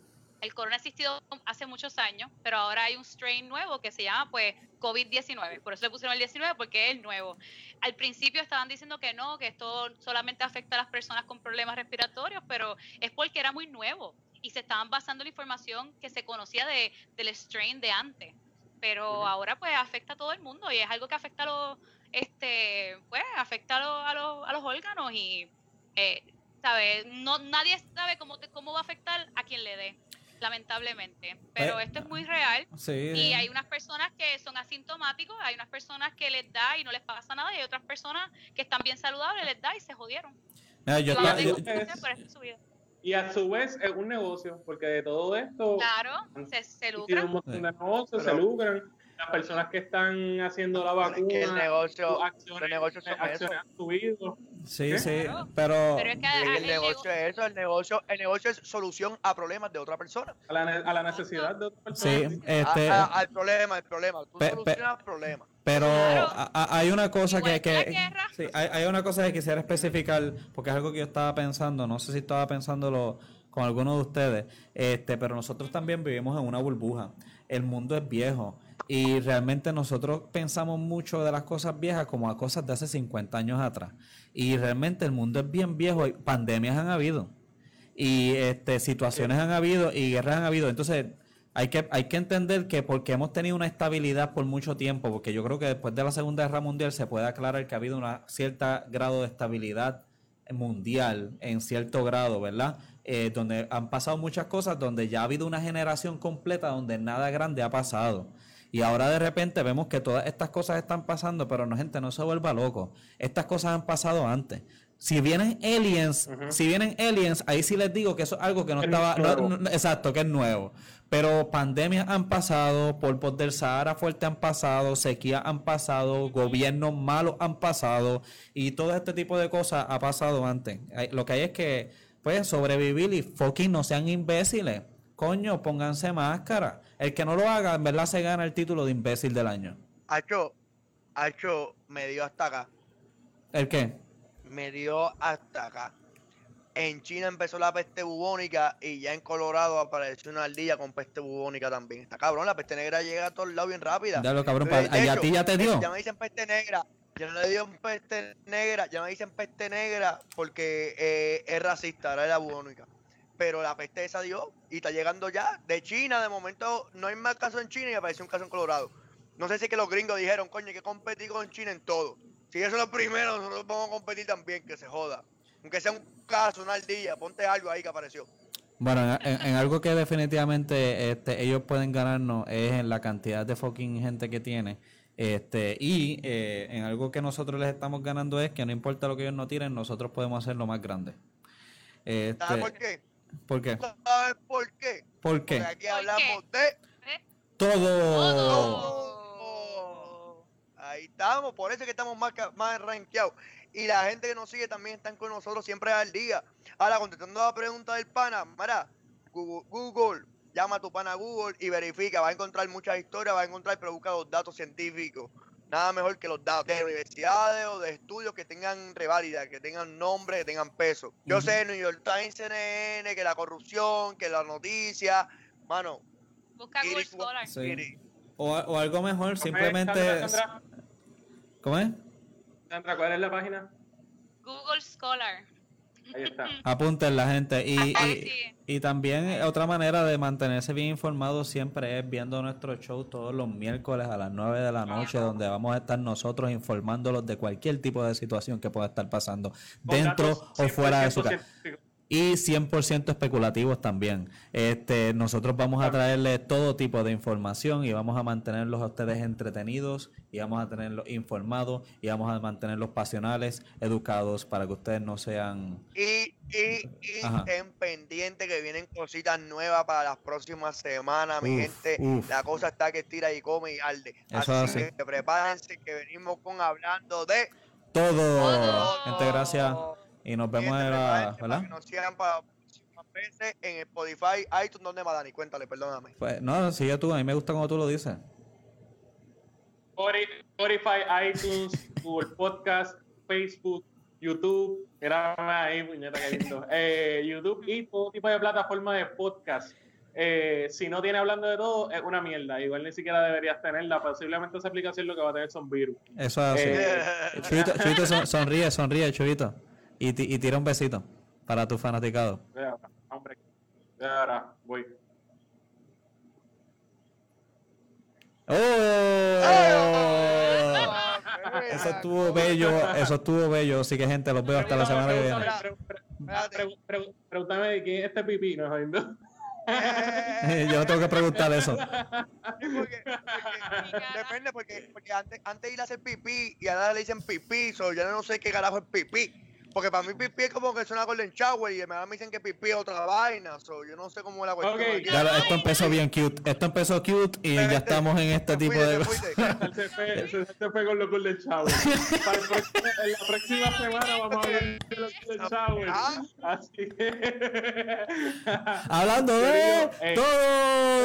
el corona ha existido hace muchos años, pero ahora hay un strain nuevo que se llama pues COVID-19, por eso le pusieron el 19 porque es el nuevo. Al principio estaban diciendo que no, que esto solamente afecta a las personas con problemas respiratorios, pero es porque era muy nuevo y se estaban basando en la información que se conocía de, del strain de antes. Pero ahora pues afecta a todo el mundo y es algo que afecta a los, este, pues afecta a los, a los, a los órganos y, eh, ¿sabes? No, nadie sabe cómo, te- cómo va a afectar a quien le dé, lamentablemente. Pero Pues, esto es muy real sí. y hay unas personas que son asintomáticos, hay unas personas que les da y no les pasa nada, y hay otras personas que están bien saludables, les da y se jodieron. Mira, yo No estaba- lo yo- tengo que hacer, pero esa es su vida. Y a su vez es un negocio, porque de todo esto Claro, se, se tiene un lucran. montón de negocios, Pero- se lucran. Las personas que están haciendo la vacuna, es que el negocio, acciones, los negocios son acciones han subido. Sí, ¿Qué? sí, Claro. pero Pero es que el el negocio es eso, el negocio, el negocio es solución a problemas de otra persona. A la, ne- a la necesidad de otras sí, personas. A- este, a- al problema, el problema. Tú Pe- pe- solucionas problemas. pero Claro. a- a- hay una cosa que, que sí, hay, hay una cosa que quisiera especificar porque es algo que yo estaba pensando, no sé si estaba pensándolo con alguno de ustedes, este, pero nosotros también vivimos en una burbuja. El mundo es viejo y realmente nosotros pensamos mucho de las cosas viejas como a cosas de hace 50 años atrás. Y realmente el mundo es bien viejo y pandemias han habido. y este situaciones han habido y guerras han habido. Entonces, hay que, hay que entender que porque hemos tenido una estabilidad por mucho tiempo, porque yo creo que después de la Segunda Guerra Mundial se puede aclarar que ha habido un cierto grado de estabilidad mundial en cierto grado, ¿verdad? Eh, donde han pasado muchas cosas, donde ya ha habido una generación completa donde nada grande ha pasado. Y ahora de repente vemos que todas estas cosas están pasando, pero no, gente, no se vuelva loco. Estas cosas han pasado antes. Si vienen aliens, si vienen aliens, ahí sí les digo que eso es algo que no Es estaba, no- nuevo. no- exacto, que es nuevo. Pero pandemias han pasado, polvos del Sahara fuerte han pasado, sequías han pasado, gobiernos malos han pasado y todo este tipo de cosas ha pasado antes. Lo que hay es que, pues, sobrevivir y fucking no sean imbéciles. Coño, pónganse máscara. El que no lo haga, en verdad se gana el título de imbécil del año. Hacho, Hacho me dio hasta acá. ¿El qué? Me dio hasta acá. En China empezó la peste bubónica y ya en Colorado apareció una ardilla con peste bubónica también. Está cabrón, la peste negra llega a todos lados bien rápida. Ya lo cabrón, De- pa- de ¿y a ti ya te dio? Ya me dicen peste negra. Ya no le dio peste negra, ya me dicen peste negra porque eh, es racista, ahora es la bubónica. Pero la peste esa dio y está llegando ya de China. De momento no hay más casos en China y apareció un caso en Colorado. No sé si es que los gringos dijeron, coño, hay que competir con China en todo. Si eso es lo primero, nosotros vamos a competir también, que se joda. Aunque sea un caso, una ardilla, ponte algo ahí que apareció. Bueno, en, en- en algo que definitivamente este, ellos pueden ganarnos es en la cantidad de fucking gente que tiene. Este, y eh, en algo que nosotros les estamos ganando es que no importa lo que ellos no tiren, nosotros podemos hacerlo más grande. Este, ¿Sabes por qué? ¿Por qué? ¿Sabes por qué? ¿Por qué? Porque aquí ¿Por hablamos de... Todo. Ahí estamos, por eso es que estamos más, ca- más rankeados. Y la gente que nos sigue también están con nosotros siempre al día. Ahora, contestando la pregunta del pana, Mara, Google, Google, llama a tu pana a Google y verifica. Va a encontrar muchas historias, va a encontrar, pero busca los datos científicos. Nada mejor que los datos de universidades o de estudios que tengan reválida, que tengan nombre, que tengan peso. Yo sé, New York Times, CNN, que la corrupción, que la noticia, mano. Busca Google Scholar. O, o, algo mejor, simplemente... Sandra, ¿Cómo es? Sandra, ¿cuál es la página? Google Scholar. Ahí está. Apunten la gente. Y, y, también otra manera de mantenerse bien informado siempre es viendo nuestro show todos los miércoles a las 9 de la noche, donde vamos a estar nosotros informándolos de cualquier tipo de situación que pueda estar pasando dentro o fuera de su casa y 100% especulativos también. Este, nosotros vamos a traerles todo tipo de información y vamos a mantenerlos a ustedes entretenidos y vamos a tenerlos informados y vamos a mantenerlos pasionales, educados para que ustedes no sean... Y, y, y estén pendientes que vienen cositas nuevas para las próximas semanas, mi gente. La cosa está que tira y come y arde. así, que prepárense que venimos con hablando de... Todo. Gente, gracias. Y nos vemos en la. ¿Verdad? Que nos sigan para veces en Spotify, iTunes, ¿dónde más, Dani? Cuéntale, perdóname. Pues no, sigue tú, a mí me gusta como tú lo dices. Spotify, iTunes, [LAUGHS] Google Podcast, Facebook, YouTube, era ahí, puñeta, lindo. [LAUGHS] Eh, YouTube y todo tipo de plataforma de podcast. Eh, si no tiene hablando de todo, es una mierda. Igual ni siquiera deberías tenerla. Posiblemente esa aplicación lo que va a tener son virus. Eso es así. Eh, chubito, chubito, sonríe, sonríe, Chubito. Y, y tira un besito para tu fanaticado. Hombre, ahora voy. ¡Oh! Eso estuvo bello, eso estuvo bello. Así que, gente, los veo hasta la semana que viene. Pregúntame de quién es este pipí, ¿no? Yo no tengo que preguntar eso. depende, porque, porque antes, antes de ir a hacer pipí y ahora le dicen pipí, so yo no sé qué carajo es pipí. Porque para mí pipí es como que es una golden shower y me dicen que pipí es otra vaina. So, yo no sé cómo es la cuestión. Okay. Claro, esto empezó bien cute. Esto empezó cute y ya estamos en este tipo de cosas. Se fue, se fue con los golden shower. [LAUGHS] Para en la próxima semana vamos a ver los golden shower. Ah. Así que... Hablando de todo.